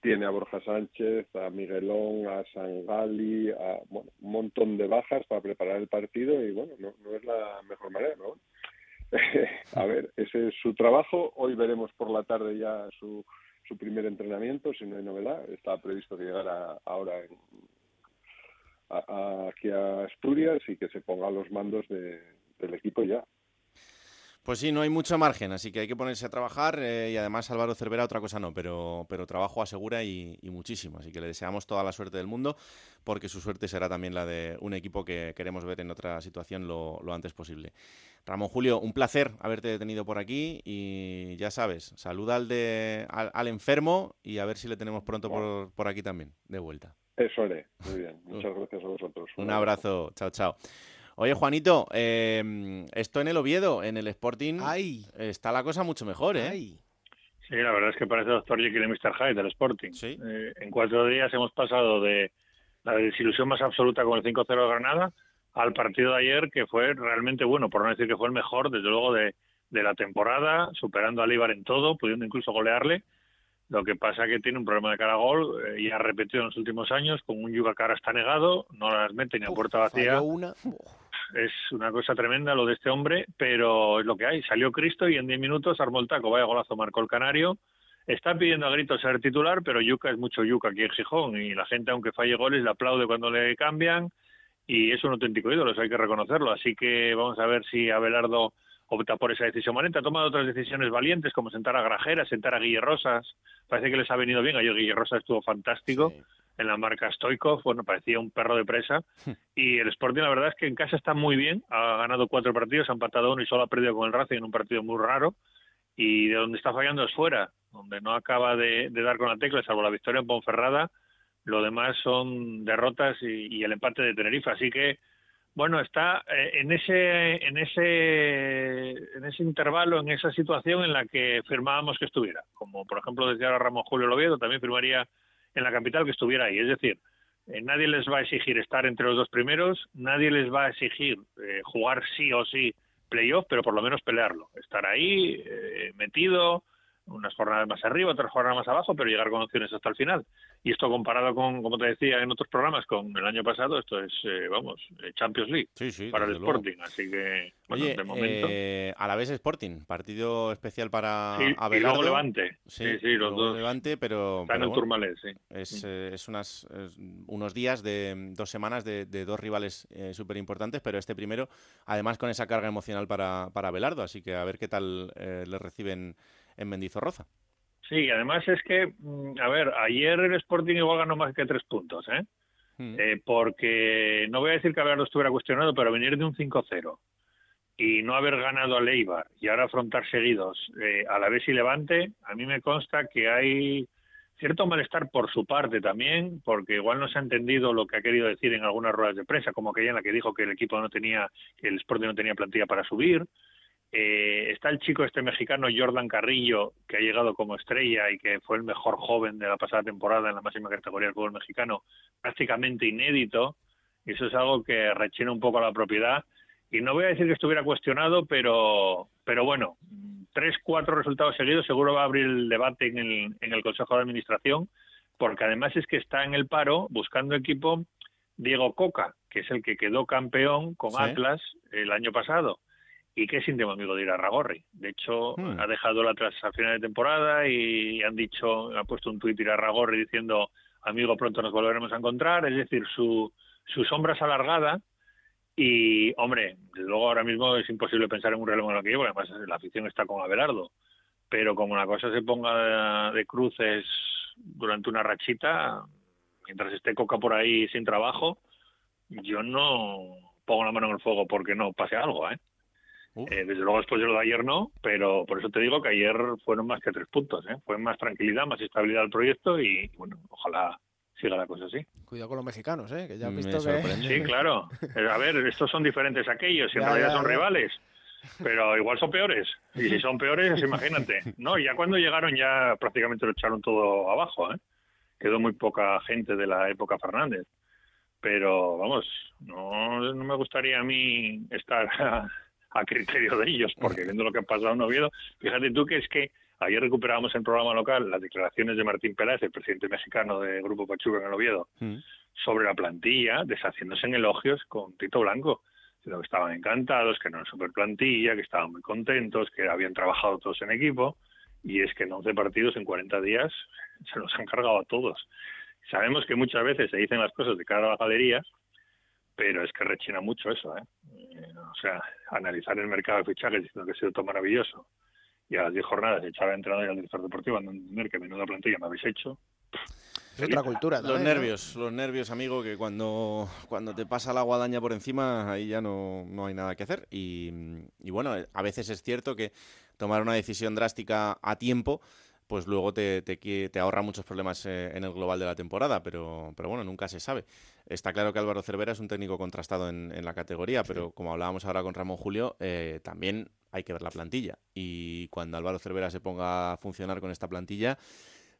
S14: Tiene a Borja Sánchez, a Miguelón, a Sangali, a bueno, un montón de bajas para preparar el partido y bueno, no, no es la mejor manera, ¿no? (laughs) a ver, ese es su trabajo. Hoy veremos por la tarde ya su, su primer entrenamiento, si no hay novedad. Estaba previsto que llegara ahora en, aquí a Asturias y que se ponga a los mandos del equipo ya.
S1: Pues sí, no hay mucho margen, así que hay que ponerse a trabajar eh, y además Álvaro Cervera otra cosa no, pero, pero trabajo asegura y, muchísimo, así que le deseamos toda la suerte del mundo porque su suerte será también la de un equipo que queremos ver en otra situación lo, antes posible. Ramón Julio, un placer haberte tenido por aquí y ya sabes, saluda al, de, al, enfermo y a ver si le tenemos pronto por, por aquí también, de vuelta.
S14: Eso haré, muy bien, muchas (laughs) gracias a vosotros.
S1: Un, abrazo, chao, chao. Oye, Juanito, eh, esto en el Oviedo, en el Sporting, está la cosa mucho mejor, ¿eh?
S13: Sí, la verdad es que parece Doctor Jekyll y Mr. Hyde del Sporting. Eh, en cuatro días hemos pasado de la desilusión más absoluta con el 5-0 de Granada al partido de ayer, que fue realmente bueno, por no decir que fue el mejor, desde luego, de, de la temporada, superando a Líbar en todo, pudiendo incluso golearle. Lo que pasa que tiene un problema de cara a gol eh, y ha repetido en los últimos años con un Yuga Cara está negado, no las mete ni a puerta vacía.
S8: Una
S13: es una cosa tremenda lo de este hombre, pero es lo que hay. Salió Cristo y en 10 minutos armó el taco. Vaya golazo, marcó el Canario. Está pidiendo a gritos ser titular, pero Yuca es mucho Yuca aquí en Gijón y la gente, aunque falle goles, le aplaude cuando le cambian y es un auténtico ídolo, eso hay que reconocerlo. Así que vamos a ver si Abelardo opta por esa decisión valiente. Ha tomado otras decisiones valientes, como sentar a Grajera, sentar a Guille Rosas. Parece que les ha venido bien. Ayer Guille Rosas estuvo fantástico en la marca Stoikov, bueno, parecía un perro de presa. Y el Sporting, la verdad es que en casa está muy bien, ha ganado cuatro partidos, ha empatado uno y solo ha perdido con el Racing en un partido muy raro. Y de donde está fallando es fuera, donde no acaba de, dar con la tecla, salvo la victoria en Ponferrada. Lo demás son derrotas y, el empate de Tenerife. Así que, bueno, está eh, en ese, en ese, en ese intervalo, en esa situación en la que firmábamos que estuviera. Como por ejemplo decía ahora Ramón Julio Loviedo, también firmaría en la capital que estuviera ahí. Es decir, eh, nadie les va a exigir estar entre los dos primeros, nadie les va a exigir eh, jugar sí o sí playoff, pero por lo menos pelearlo, estar ahí eh, metido, unas jornadas más arriba, otras jornadas más abajo, pero llegar con opciones hasta el final. Y esto comparado con, como te decía en otros programas, con el año pasado, esto es, eh, vamos, eh, Champions League para el Sporting. Así que, bueno, de momento.
S1: Eh, a la vez Sporting, partido especial para
S13: sí, Y luego Levante. Sí, sí, los dos.
S1: Levante, pero.
S13: En Turmalet, sí.
S1: Es, es, unas, unos días de dos semanas de, dos rivales súper importantes, pero este primero, además con esa carga emocional para, para Belardo. Así que a ver qué tal le reciben en Mendizorroza.
S13: Sí, además es que, mm, a ver, ayer el Sporting igual ganó más que tres puntos, ¿eh? Hmm. ¿eh? porque no voy a decir que Abelardo estuviera cuestionado, pero venir de un 5-0 y no haber ganado a Leibar y ahora afrontar seguidos eh, a la vez y Levante, a mí me consta que hay cierto malestar por su parte también, porque igual no se ha entendido lo que ha querido decir en algunas ruedas de prensa, como aquella en la que dijo que el equipo no tenía, que el Sporting no tenía plantilla para subir, eh, está el chico este mexicano Jordan Carrillo, que ha llegado como estrella y que fue el mejor joven de la pasada temporada en la máxima categoría del fútbol mexicano, prácticamente inédito. Y eso es algo que rechina un poco a la propiedad. Y no voy a decir que estuviera cuestionado, pero, pero bueno, tres, cuatro resultados seguidos seguro va a abrir el debate en el, en el Consejo de Administración, porque además es que está en el paro buscando equipo Diego Coca, que es el que quedó campeón con Atlas el año pasado y que es íntimo amigo de ir a Ragorri. De hecho, hmm. ha dejado la final de temporada y han dicho, ha puesto un tuit ir a Ragorri diciendo, amigo, pronto nos volveremos a encontrar. Es decir, su, su sombra es alargada y, hombre, luego ahora mismo es imposible pensar en un reloj en lo que llevo, además la afición está con Abelardo. Pero como la cosa se ponga de, de cruces durante una rachita, mientras esté Coca por ahí sin trabajo, yo no pongo la mano en el fuego porque no pase algo, ¿eh? Eh, desde luego después de lo de ayer no, pero por eso te digo que ayer fueron más que tres puntos, ¿eh? fue más tranquilidad, más estabilidad del proyecto y bueno, ojalá siga la cosa así.
S8: Cuidado con los mexicanos, ¿eh? que ya has
S13: visto que... Sí, claro. Eh, a ver, estos son diferentes a aquellos y en realidad son rivales, pero igual son peores. Y si son peores, (laughs) imagínate. No, ya cuando llegaron ya prácticamente lo echaron todo abajo, ¿eh? Quedó muy poca gente de la época Fernández. Pero vamos, no, no me gustaría a mí estar (laughs) a criterio de ellos, porque viendo lo que ha pasado en Oviedo, fíjate tú que es que ayer recuperábamos en programa local las declaraciones de Martín Peláez, el presidente mexicano del Grupo Pachuca en el Oviedo, mm. sobre la plantilla, deshaciéndose en elogios con Tito Blanco, diciendo que estaban encantados, que no era super plantilla, que estaban muy contentos, que habían trabajado todos en equipo, y es que en 11 partidos en 40 días se los han cargado a todos. Sabemos que muchas veces se dicen las cosas de cara a la galería, pero es que rechina mucho eso, ¿eh? Eh, O sea, analizar el mercado de fichajes diciendo que ha sido todo maravilloso y a las 10 jornadas echar al entrenador y al director deportivo a no entender que menuda plantilla me habéis hecho.
S8: Es otra cultura.
S1: Los nervios, los nervios, amigo, que cuando, cuando te pasa la guadaña por encima, ahí ya no, no hay nada que hacer. Y, y bueno, a veces es cierto que tomar una decisión drástica a tiempo, pues luego te, te, ahorra muchos problemas eh, en el global de la temporada, pero, pero bueno, nunca se sabe. Está claro que Álvaro Cervera es un técnico contrastado en, en la categoría, pero como hablábamos ahora con Ramón Julio, eh, también hay que ver la plantilla. Y cuando Álvaro Cervera se ponga a funcionar con esta plantilla,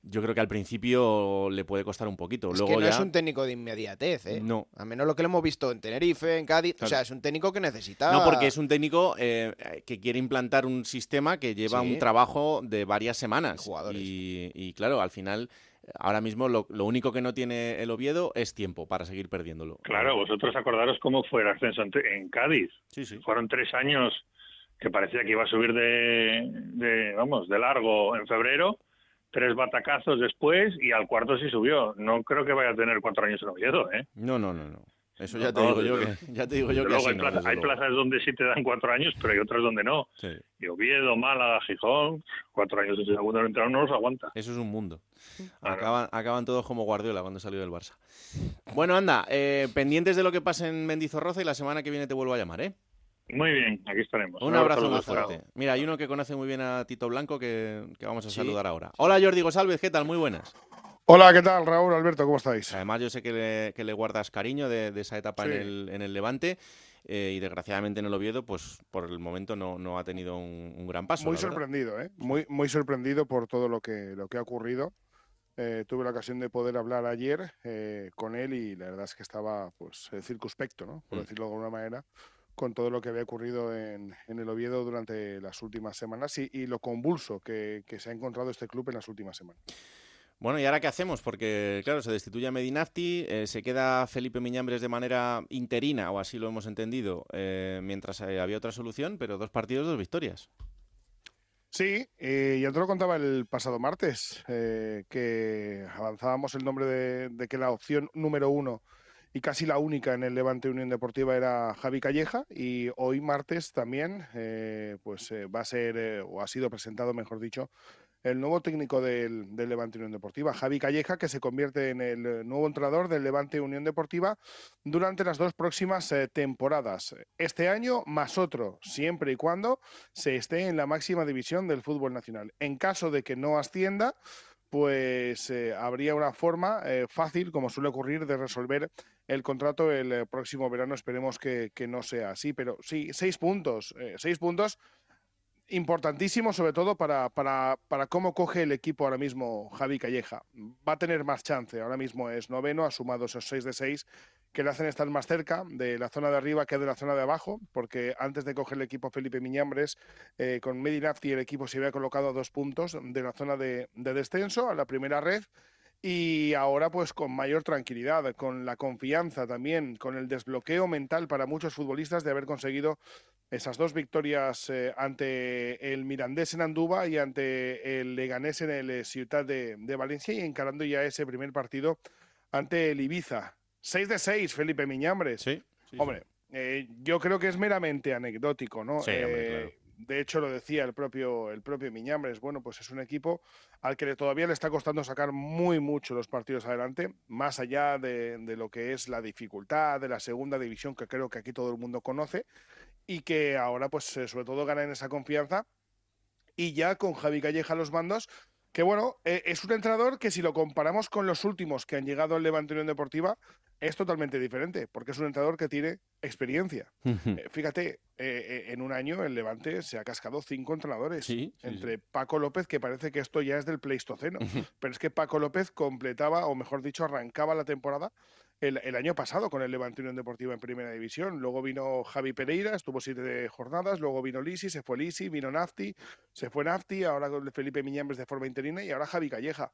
S1: yo creo que al principio le puede costar un poquito.
S8: Es
S1: Luego
S8: que no
S1: ya...
S8: es un técnico de inmediatez, ¿eh?
S1: No.
S8: A menos lo que lo hemos visto en Tenerife, en Cádiz. O sea, es un técnico que necesita.
S1: No, porque es un técnico eh, que quiere implantar un sistema que lleva
S8: Sí.
S1: un trabajo de varias semanas. Y, y claro, al final, ahora mismo lo, lo único que no tiene el Oviedo es tiempo para seguir perdiéndolo.
S13: Claro, vosotros acordaros cómo fue el ascenso en, en Cádiz. Fueron tres años que parecía que iba a subir de, de, vamos, de largo en febrero, tres batacazos después y al cuarto sí subió. No creo que vaya a tener cuatro años en Oviedo, ¿eh?
S1: No, no, no, no. Eso
S13: No,
S1: ya te
S13: no,
S1: digo yo que, (laughs) ya te digo yo que
S13: luego
S1: así
S13: hay, plaza- hay plazas donde sí te dan cuatro años, pero hay otras donde no.
S1: Sí.
S13: Y Oviedo, Málaga, Gijón, cuatro años en segundo entrenador no los aguanta.
S1: Eso es un mundo. Acaban, acaban todos como Guardiola cuando salió del Barça. Bueno, anda, eh, pendientes de lo que pase en Mendizorroza y la semana que viene te vuelvo a llamar, ¿eh?
S13: Muy bien, aquí estaremos.
S1: Un abrazo
S13: a
S1: muy fuerte. Mira, hay uno que conoce muy bien a Tito Blanco que, que vamos a
S15: Sí.
S1: saludar ahora. Hola Jordi González, ¿qué tal? Muy buenas.
S15: Hola, ¿qué tal? Raúl, Alberto, ¿cómo estáis?
S1: Además, yo sé que le, que le guardas cariño de, de esa etapa en,
S15: Sí.
S1: el, en el Levante eh, y desgraciadamente en el Oviedo, pues por el momento no, no ha tenido un, un gran paso.
S15: Muy sorprendido, ¿eh? Muy, muy sorprendido por todo lo que, lo que ha ocurrido. Eh, tuve la ocasión de poder hablar ayer eh, con él y la verdad es que estaba pues eh, circunspecto, ¿no? Por
S1: Mm.
S15: decirlo de alguna manera, con todo lo que había ocurrido en, en el Oviedo durante las últimas semanas y, y lo convulso que, que se ha encontrado este club en las últimas semanas.
S1: Bueno, ¿y ahora qué hacemos? Porque, claro, se destituye a Medinafti, eh, se queda Felipe Miñambres de manera interina, o así lo hemos entendido, eh, mientras eh, había otra solución, pero dos partidos, dos victorias.
S15: Sí, ya te lo contaba el pasado martes, que avanzábamos el nombre de, de que la opción número uno y casi la única en el Levante Unión Deportiva era Javi Calleja y hoy martes también eh, pues eh, va a ser eh, o ha sido presentado, mejor dicho, el nuevo técnico del, del Levante Unión Deportiva, Javi Calleja, que se convierte en el nuevo entrenador del Levante Unión Deportiva durante las dos próximas temporadas. Este año más otro, siempre y cuando se esté en la máxima división del fútbol nacional. En caso de que no ascienda, pues eh, habría una forma eh, fácil, como suele ocurrir, de resolver el contrato el eh, próximo verano. Esperemos que, no sea así, pero sí, seis puntos, eh, seis puntos importantísimos, sobre todo para, para, para cómo coge el equipo ahora mismo Javi Calleja. Va a tener más chance, ahora mismo es noveno, ha sumado esos seis de seis que le hacen estar más cerca de la zona de arriba que de la zona de abajo, porque antes de coger el equipo Felipe Miñambres, eh, con Medinafti el equipo se había colocado a dos puntos de la zona de descenso, a la primera red, y ahora pues con mayor tranquilidad, con la confianza también, con el desbloqueo mental para muchos futbolistas de haber conseguido esas dos victorias eh, ante el Mirandés en Andúba y ante el Leganés en el eh, Ciutat de, de Valencia y encarando ya ese primer partido ante el Ibiza. 6 de 6, Felipe Miñambres. Hombre, eh, yo creo que es meramente anecdótico, ¿no?
S1: Sí, hombre,
S15: Eh,
S1: claro.
S15: De hecho, lo decía el propio, el propio Miñambres. Bueno, pues es un equipo al que todavía le está costando sacar muy mucho los partidos adelante, más allá de, de lo que es la dificultad de la segunda división, que creo que aquí todo el mundo conoce, y que ahora, pues, eh, sobre todo gana en esa confianza. Y ya con Javi Calleja a los mandos, que bueno, eh, es un entrenador que si lo comparamos con los últimos que han llegado al Levante Unión Deportiva, es totalmente diferente, porque es un entrenador que tiene experiencia. Eh, fíjate, eh, en un año el Levante se ha cascado cinco entrenadores.
S1: Sí, sí,
S15: entre Paco López, que parece que esto ya es del Pleistoceno, pero es que Paco López completaba, o mejor dicho, arrancaba la temporada el, año pasado con el Levante Unión Deportiva en Primera División. Luego vino Javi Pereira, estuvo siete jornadas, luego vino Lisi, se fue Lisi, vino Nafti, se fue Nafti, ahora Felipe Miñambres de forma interina y ahora Javi Calleja.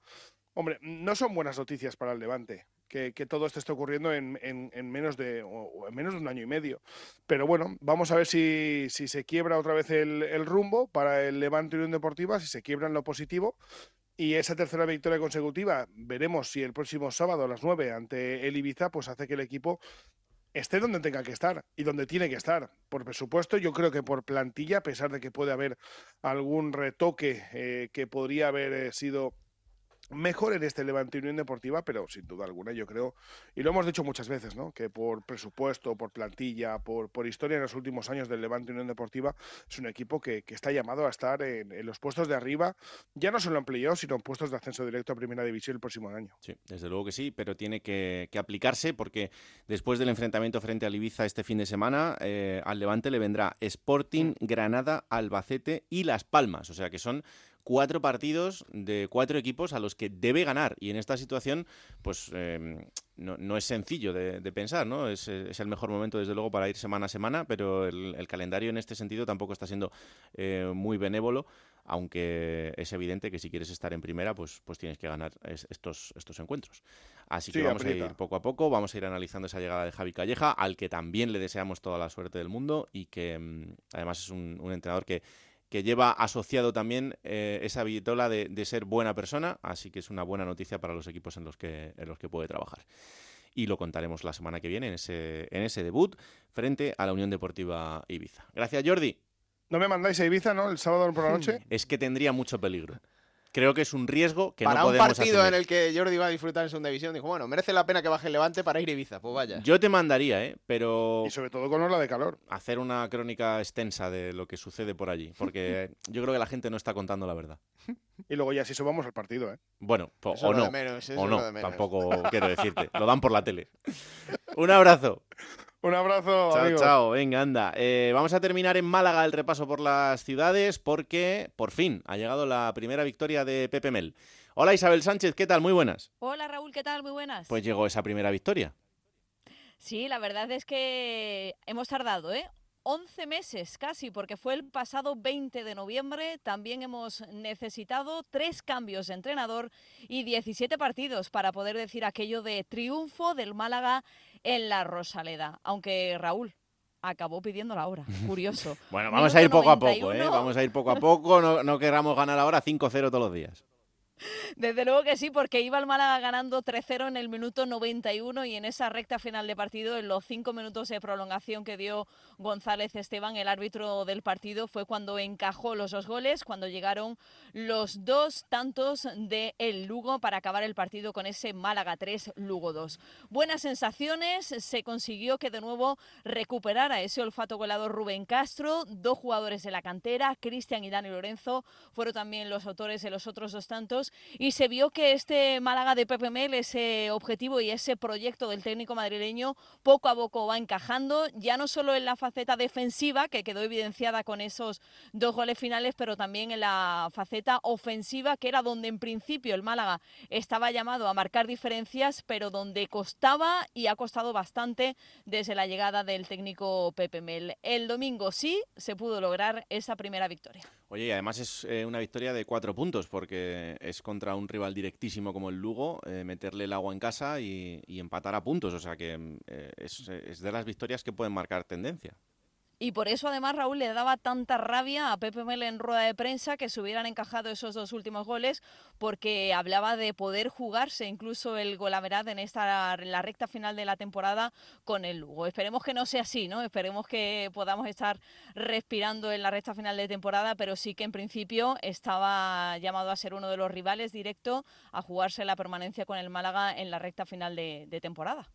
S15: Hombre, no son buenas noticias para el Levante. que, todo esto esté ocurriendo en, en, menos de, en menos de un año y medio. Pero bueno, vamos a ver si, si se quiebra otra vez el, el, rumbo para el Levante Unión Deportiva, si se quiebra en lo positivo. Y esa tercera victoria consecutiva, veremos si el próximo sábado a las 9 ante el Ibiza, pues hace que el equipo esté donde tenga que estar y donde tiene que estar. Por presupuesto, yo creo que por plantilla, a pesar de que puede haber algún retoque eh, que podría haber eh, sido mejor en este Levante Unión Deportiva, pero sin duda alguna yo creo, y lo hemos dicho muchas veces, ¿no? que por presupuesto, por plantilla, por, por historia en los últimos años del Levante Unión Deportiva, es un equipo que, está llamado a estar en, los puestos de arriba, ya no solo en playoffs, sino en puestos de ascenso directo a Primera División el próximo año.
S1: Sí, desde luego que sí, pero tiene que, aplicarse porque después del enfrentamiento frente al Ibiza este fin de semana, eh, al Levante le vendrá Sporting, Granada, Albacete y Las Palmas, o sea que son cuatro partidos de cuatro equipos a los que debe ganar. Y en esta situación, pues em, no, es sencillo de, pensar, ¿no? Es, el mejor momento, desde luego, para ir semana a semana, pero el, calendario en este sentido tampoco está siendo eh, muy benévolo, aunque es evidente que si quieres estar en primera, pues, pues tienes que ganar estos, estos encuentros. Así que vamos a ir poco a poco, vamos a ir analizando esa llegada de Javi Calleja, al que también le deseamos toda la suerte del mundo y que em, además es un entrenador que que lleva asociado también eh, esa vitola de, ser buena persona, así que es una buena noticia para los equipos en los que, en los que puede trabajar. Y lo contaremos la semana que viene en ese, en ese debut frente a la Unión Deportiva Ibiza. Gracias, Jordi.
S15: ¿No me mandáis a Ibiza, no? El sábado por la noche.
S1: Es que tendría mucho peligro creo que es un riesgo que
S8: para
S1: no
S8: podemos un partido en el que Jordi va a disfrutar en segunda división, dijo, bueno, merece la pena que baje el Levante para ir a Ibiza, pues vaya.
S1: Yo te mandaría, ¿eh? Pero...
S15: Y sobre todo con ola de calor.
S1: Hacer una crónica extensa de lo que sucede por allí, porque (laughs) yo creo que la gente no está contando la verdad.
S15: Y luego ya si subamos al partido, ¿eh?
S1: Bueno, o no, o no, tampoco quiero decirte, lo dan por la tele. Un abrazo. (laughs)
S15: Un abrazo.
S1: Chao, chao. Venga, anda. Eh, vamos a terminar en Málaga el repaso por las ciudades porque por fin ha llegado la primera victoria de Pepe Mel. Hola Isabel Sánchez, ¿qué tal? Muy buenas.
S16: Hola Raúl, ¿qué tal? Muy buenas.
S1: Pues llegó esa primera victoria.
S16: Sí, la verdad es que hemos tardado, ¿eh? 11 meses casi, porque fue el pasado 20 de noviembre. También hemos necesitado tres cambios de entrenador y 17 partidos para poder decir aquello de triunfo del Málaga en la Rosaleda. Aunque Raúl, acabó pidiendo la hora. (laughs) Curioso.
S1: bueno, vamos a ir poco a poco, ¿eh? Vamos a ir poco a poco. No, no queramos ganar ahora 5-0 todos los días.
S16: Desde luego que sí, porque iba el Málaga ganando 3-0 en el minuto 91 y en esa recta final de partido, en los cinco minutos de prolongación que dio González Esteban, el árbitro del partido, fue cuando encajó los dos goles, cuando llegaron los dos tantos de el Lugo para acabar el partido con ese Málaga 3, Lugo 2. Buenas sensaciones, se consiguió que de nuevo recuperara ese olfato goleador Rubén Castro, dos jugadores de la cantera, Cristian y Dani Lorenzo, fueron también los autores de los otros dos tantos y se vio que este Málaga de Pepe Mel, ese objetivo y ese proyecto del técnico madrileño, poco a poco va encajando, ya no solo en la faceta defensiva, que quedó evidenciada con esos dos goles finales, pero también en la faceta ofensiva, que era donde en principio el Málaga estaba llamado a marcar diferencias, pero donde costaba y ha costado bastante desde la llegada del técnico Pepe Mel. El domingo sí se pudo lograr esa primera victoria.
S1: Oye, y además es eh, una victoria de cuatro puntos, porque es contra un rival directísimo como el Lugo, eh, meterle el agua en casa y, empatar a puntos. O sea que mm, eh, es de las victorias que pueden marcar tendencia.
S16: Y por eso además Raúl le daba tanta rabia a Pepe Mel en rueda de prensa que se hubieran encajado esos dos últimos goles porque hablaba de poder jugarse incluso el golaverat en esta la recta final de la temporada con el Lugo. Esperemos que no sea así, ¿no? Esperemos que podamos estar respirando en la recta final de temporada, pero sí que en principio estaba llamado a ser uno de los rivales directo a jugarse la permanencia con el Málaga en la recta final de, de temporada.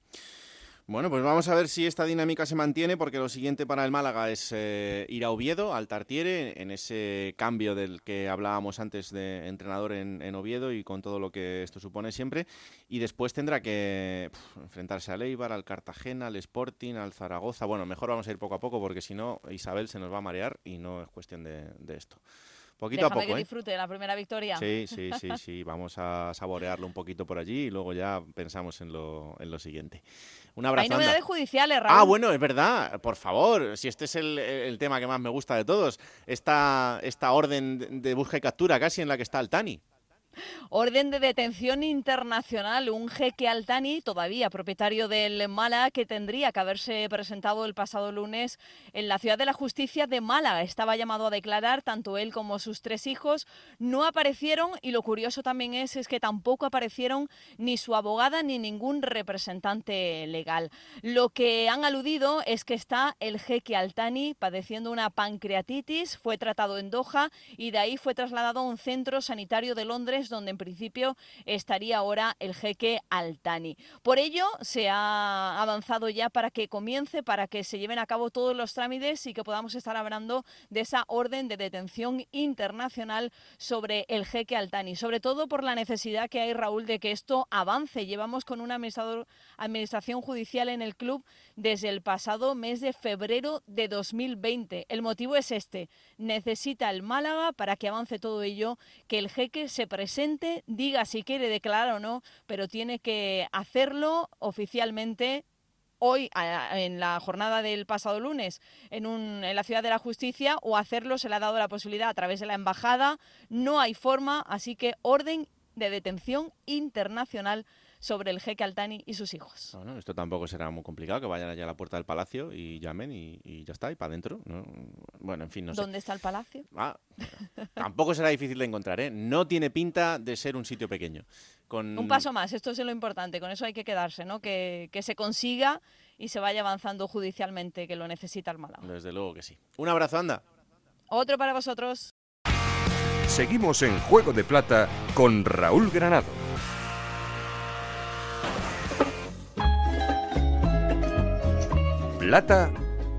S1: Bueno, pues vamos a ver si esta dinámica se mantiene, porque lo siguiente para el Málaga es eh, ir a Oviedo, al Tartiere, en ese cambio del que hablábamos antes de entrenador en, Oviedo y con todo lo que esto supone siempre. Y después tendrá que enfrentarse al Eibar, al Cartagena, al Sporting, al Zaragoza. Bueno, mejor vamos a ir poco a poco, porque si no, Isabel se nos va a marear y no es cuestión de, esto. Poquito
S16: a
S1: poco.
S16: que
S1: ¿eh?
S16: disfrute la primera victoria.
S1: Sí, (laughs) sí, sí, sí. Vamos a saborearlo un poquito por allí y luego ya pensamos en lo, en lo siguiente. Un abrazo.
S16: Hay novedades judiciales, Raúl.
S1: Ah, bueno, es verdad. Por favor, si este es el, tema que más me gusta de todos, esta, esta orden de busca y captura casi en la que está el Tani.
S16: Orden de detención internacional. Un jeque Altani, todavía propietario del Málaga, que tendría que haberse presentado el pasado lunes en la Ciudad de la Justicia de Málaga. Estaba llamado a declarar, tanto él como sus tres hijos. No aparecieron y lo curioso también es, es que tampoco aparecieron ni su abogada ni ningún representante legal. Lo que han aludido es que está el jeque Altani padeciendo una pancreatitis, fue tratado en Doha y de ahí fue trasladado a un centro sanitario de Londres donde en principio estaría ahora el jeque Altani. Por ello se ha avanzado ya para que comience, para que se lleven a cabo todos los trámites y que podamos estar hablando de esa orden de detención internacional sobre el jeque Altani, sobre todo por la necesidad que hay, Raúl, de que esto avance. Llevamos con una administración judicial en el club desde el pasado mes de febrero de 2020. El motivo es este. Necesita el Málaga para que avance todo ello, que el jeque se presente, diga si quiere declarar o no, pero tiene que hacerlo oficialmente hoy en la jornada del pasado lunes en, un, en, la Ciudad de la Justicia o hacerlo se le ha dado la posibilidad a través de la embajada. No hay forma, así que orden de detención internacional sobre el jeque Altani y sus hijos.
S1: Bueno, esto tampoco será muy complicado, que vayan allá a la puerta del palacio y llamen y, ya está, y para adentro. Bueno, en fin, no
S16: sé. ¿Dónde está el palacio?
S1: Ah, tampoco será difícil de encontrar, ¿eh? No tiene pinta de ser un sitio pequeño. Con...
S16: Un paso más, esto es lo importante, con eso hay que quedarse, ¿no? Que, que se consiga y se vaya avanzando judicialmente, que lo necesita el Málaga.
S1: Desde luego que sí. Un abrazo, anda.
S16: Otro para vosotros.
S2: Seguimos en Juego de Plata con Raúl Granado. Plata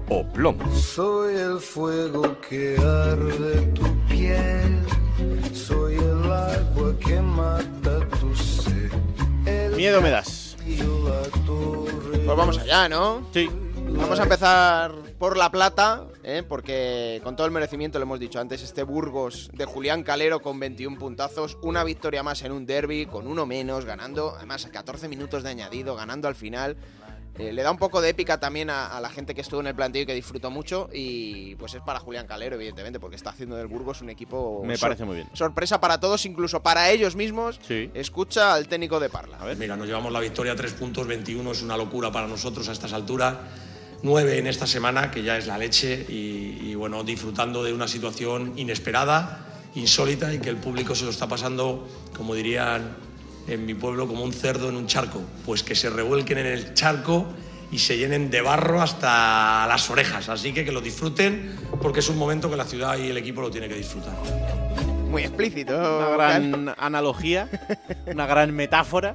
S2: o plomo.
S17: Soy el fuego que arde tu piel, soy el agua que mata tu sed.
S1: Miedo me das.
S8: Pues vamos allá, ¿no?
S1: Sí.
S8: Vamos a empezar por La Plata, ¿eh? porque con todo el merecimiento, lo hemos dicho antes, este Burgos de Julián Calero con 21 puntazos, una victoria más en un derby, con uno menos, ganando, además a 14 minutos de añadido, ganando al final. Eh, le da un poco de épica también a, la gente que estuvo en el plantillo y que disfrutó mucho. Y pues es para Julián Calero, evidentemente, porque está haciendo del Burgos un equipo.
S1: Me parece muy bien.
S8: Sorpresa para todos, incluso para ellos mismos.
S1: Sí.
S8: Escucha al técnico de Parla.
S18: A ver. Mira, nos llevamos la victoria, tres puntos, 21 es una locura para nosotros a estas alturas. Nueve en esta semana, que ya es la leche. Y, y bueno, disfrutando de una situación inesperada, insólita y que el público se lo está pasando, como dirían en mi pueblo como un cerdo en un charco, pues que se revuelquen en el charco y se llenen de barro hasta las orejas. Así que que lo disfruten porque es un momento que la ciudad y el equipo lo tiene que disfrutar.
S8: Muy explícito.
S1: Una gran analogía, una gran metáfora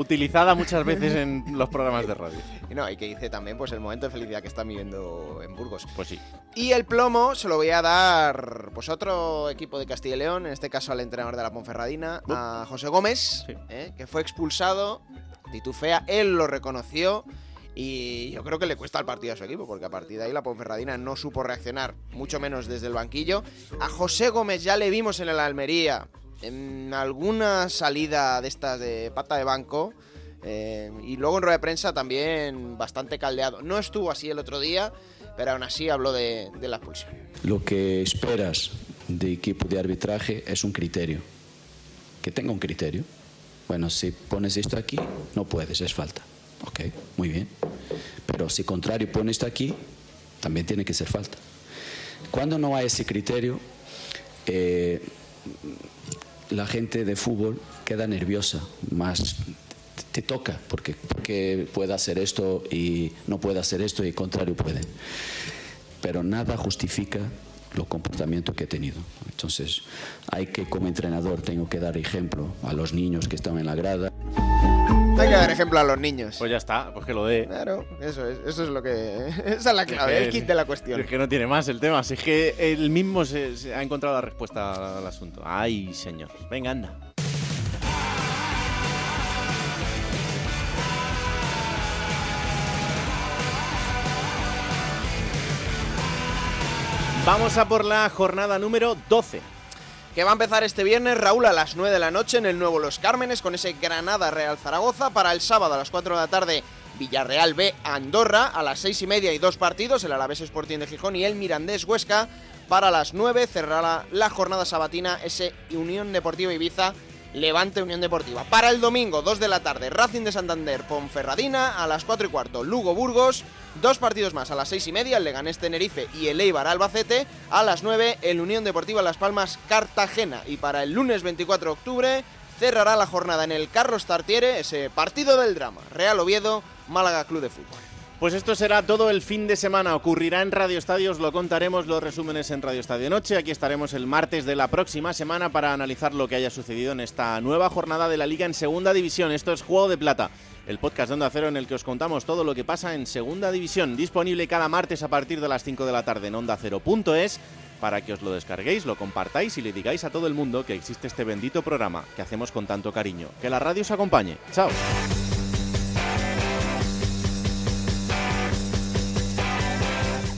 S1: utilizada muchas veces en los programas de radio.
S8: Y no, y que dice también pues el momento de felicidad que están viviendo en Burgos.
S1: Pues sí.
S8: Y el plomo se lo voy a dar pues otro equipo de Castilla y León, en este caso al entrenador de la Ponferradina, a José Gómez, ¿eh? que fue expulsado, titufea, él lo reconoció. Y yo creo que le cuesta el partido a su equipo, porque a partir de ahí la Ponferradina no supo reaccionar, mucho menos desde el banquillo. A José Gómez ya le vimos en el Almería, en alguna salida de estas de pata de banco. Eh, y luego en rueda de prensa también bastante caldeado. No estuvo así el otro día, pero aún así habló de, la expulsión.
S19: Lo que esperas de equipo de arbitraje es un criterio. Que tenga un criterio. Bueno, si pones esto aquí, no puedes, es falta. Ok, muy bien. Pero si contrario pones esto aquí, también tiene que ser falta. Cuando no hay ese criterio, eh, la gente de fútbol queda nerviosa, más te toca, porque, puede hacer esto y no puede hacer esto y el contrario puede. Pero nada justifica los comportamientos que he tenido. Entonces, hay que, como entrenador, tengo que dar ejemplo a los niños que están en la grada.
S8: Hay que dar ejemplo a los niños.
S1: Pues ya está, pues que lo dé.
S8: Claro, eso es, eso es lo que. (laughs) Esa es la clave, el kit de la cuestión.
S1: Es que no tiene más el tema, es que él mismo se, se ha encontrado la respuesta al asunto. Ay, señor. Venga, anda. Vamos a por la jornada número 12
S8: que va a empezar este viernes, Raúl, a las 9 de la noche en el nuevo Los Cármenes con ese Granada Real Zaragoza. Para el sábado a las 4 de la tarde, Villarreal B Andorra. A las 6 y media y dos partidos, el Alavés Sporting de Gijón y el Mirandés Huesca. Para las 9 cerrará la jornada sabatina ese Unión Deportiva Ibiza Levante Unión Deportiva. Para el domingo, 2 de la tarde, Racing de Santander, Ponferradina, a las 4 y cuarto, Lugo Burgos, dos partidos más a las 6 y media, el Leganés Tenerife y el Eibar Albacete, a las 9 el Unión Deportiva Las Palmas Cartagena y para el lunes 24 de octubre cerrará la jornada en el Carlos Tartiere, ese partido del drama, Real Oviedo, Málaga Club de Fútbol.
S1: Pues esto será todo el fin de semana. Ocurrirá en Radio Estadio, os lo contaremos los resúmenes en Radio Estadio Noche. Aquí estaremos el martes de la próxima semana para analizar lo que haya sucedido en esta nueva jornada de la Liga en Segunda División. Esto es Juego de Plata, el podcast de Onda Cero en el que os contamos todo lo que pasa en Segunda División. Disponible cada martes a partir de las 5 de la tarde en Onda Cero.es para que os lo descarguéis, lo compartáis y le digáis a todo el mundo que existe este bendito programa que hacemos con tanto cariño. Que la radio os acompañe. Chao.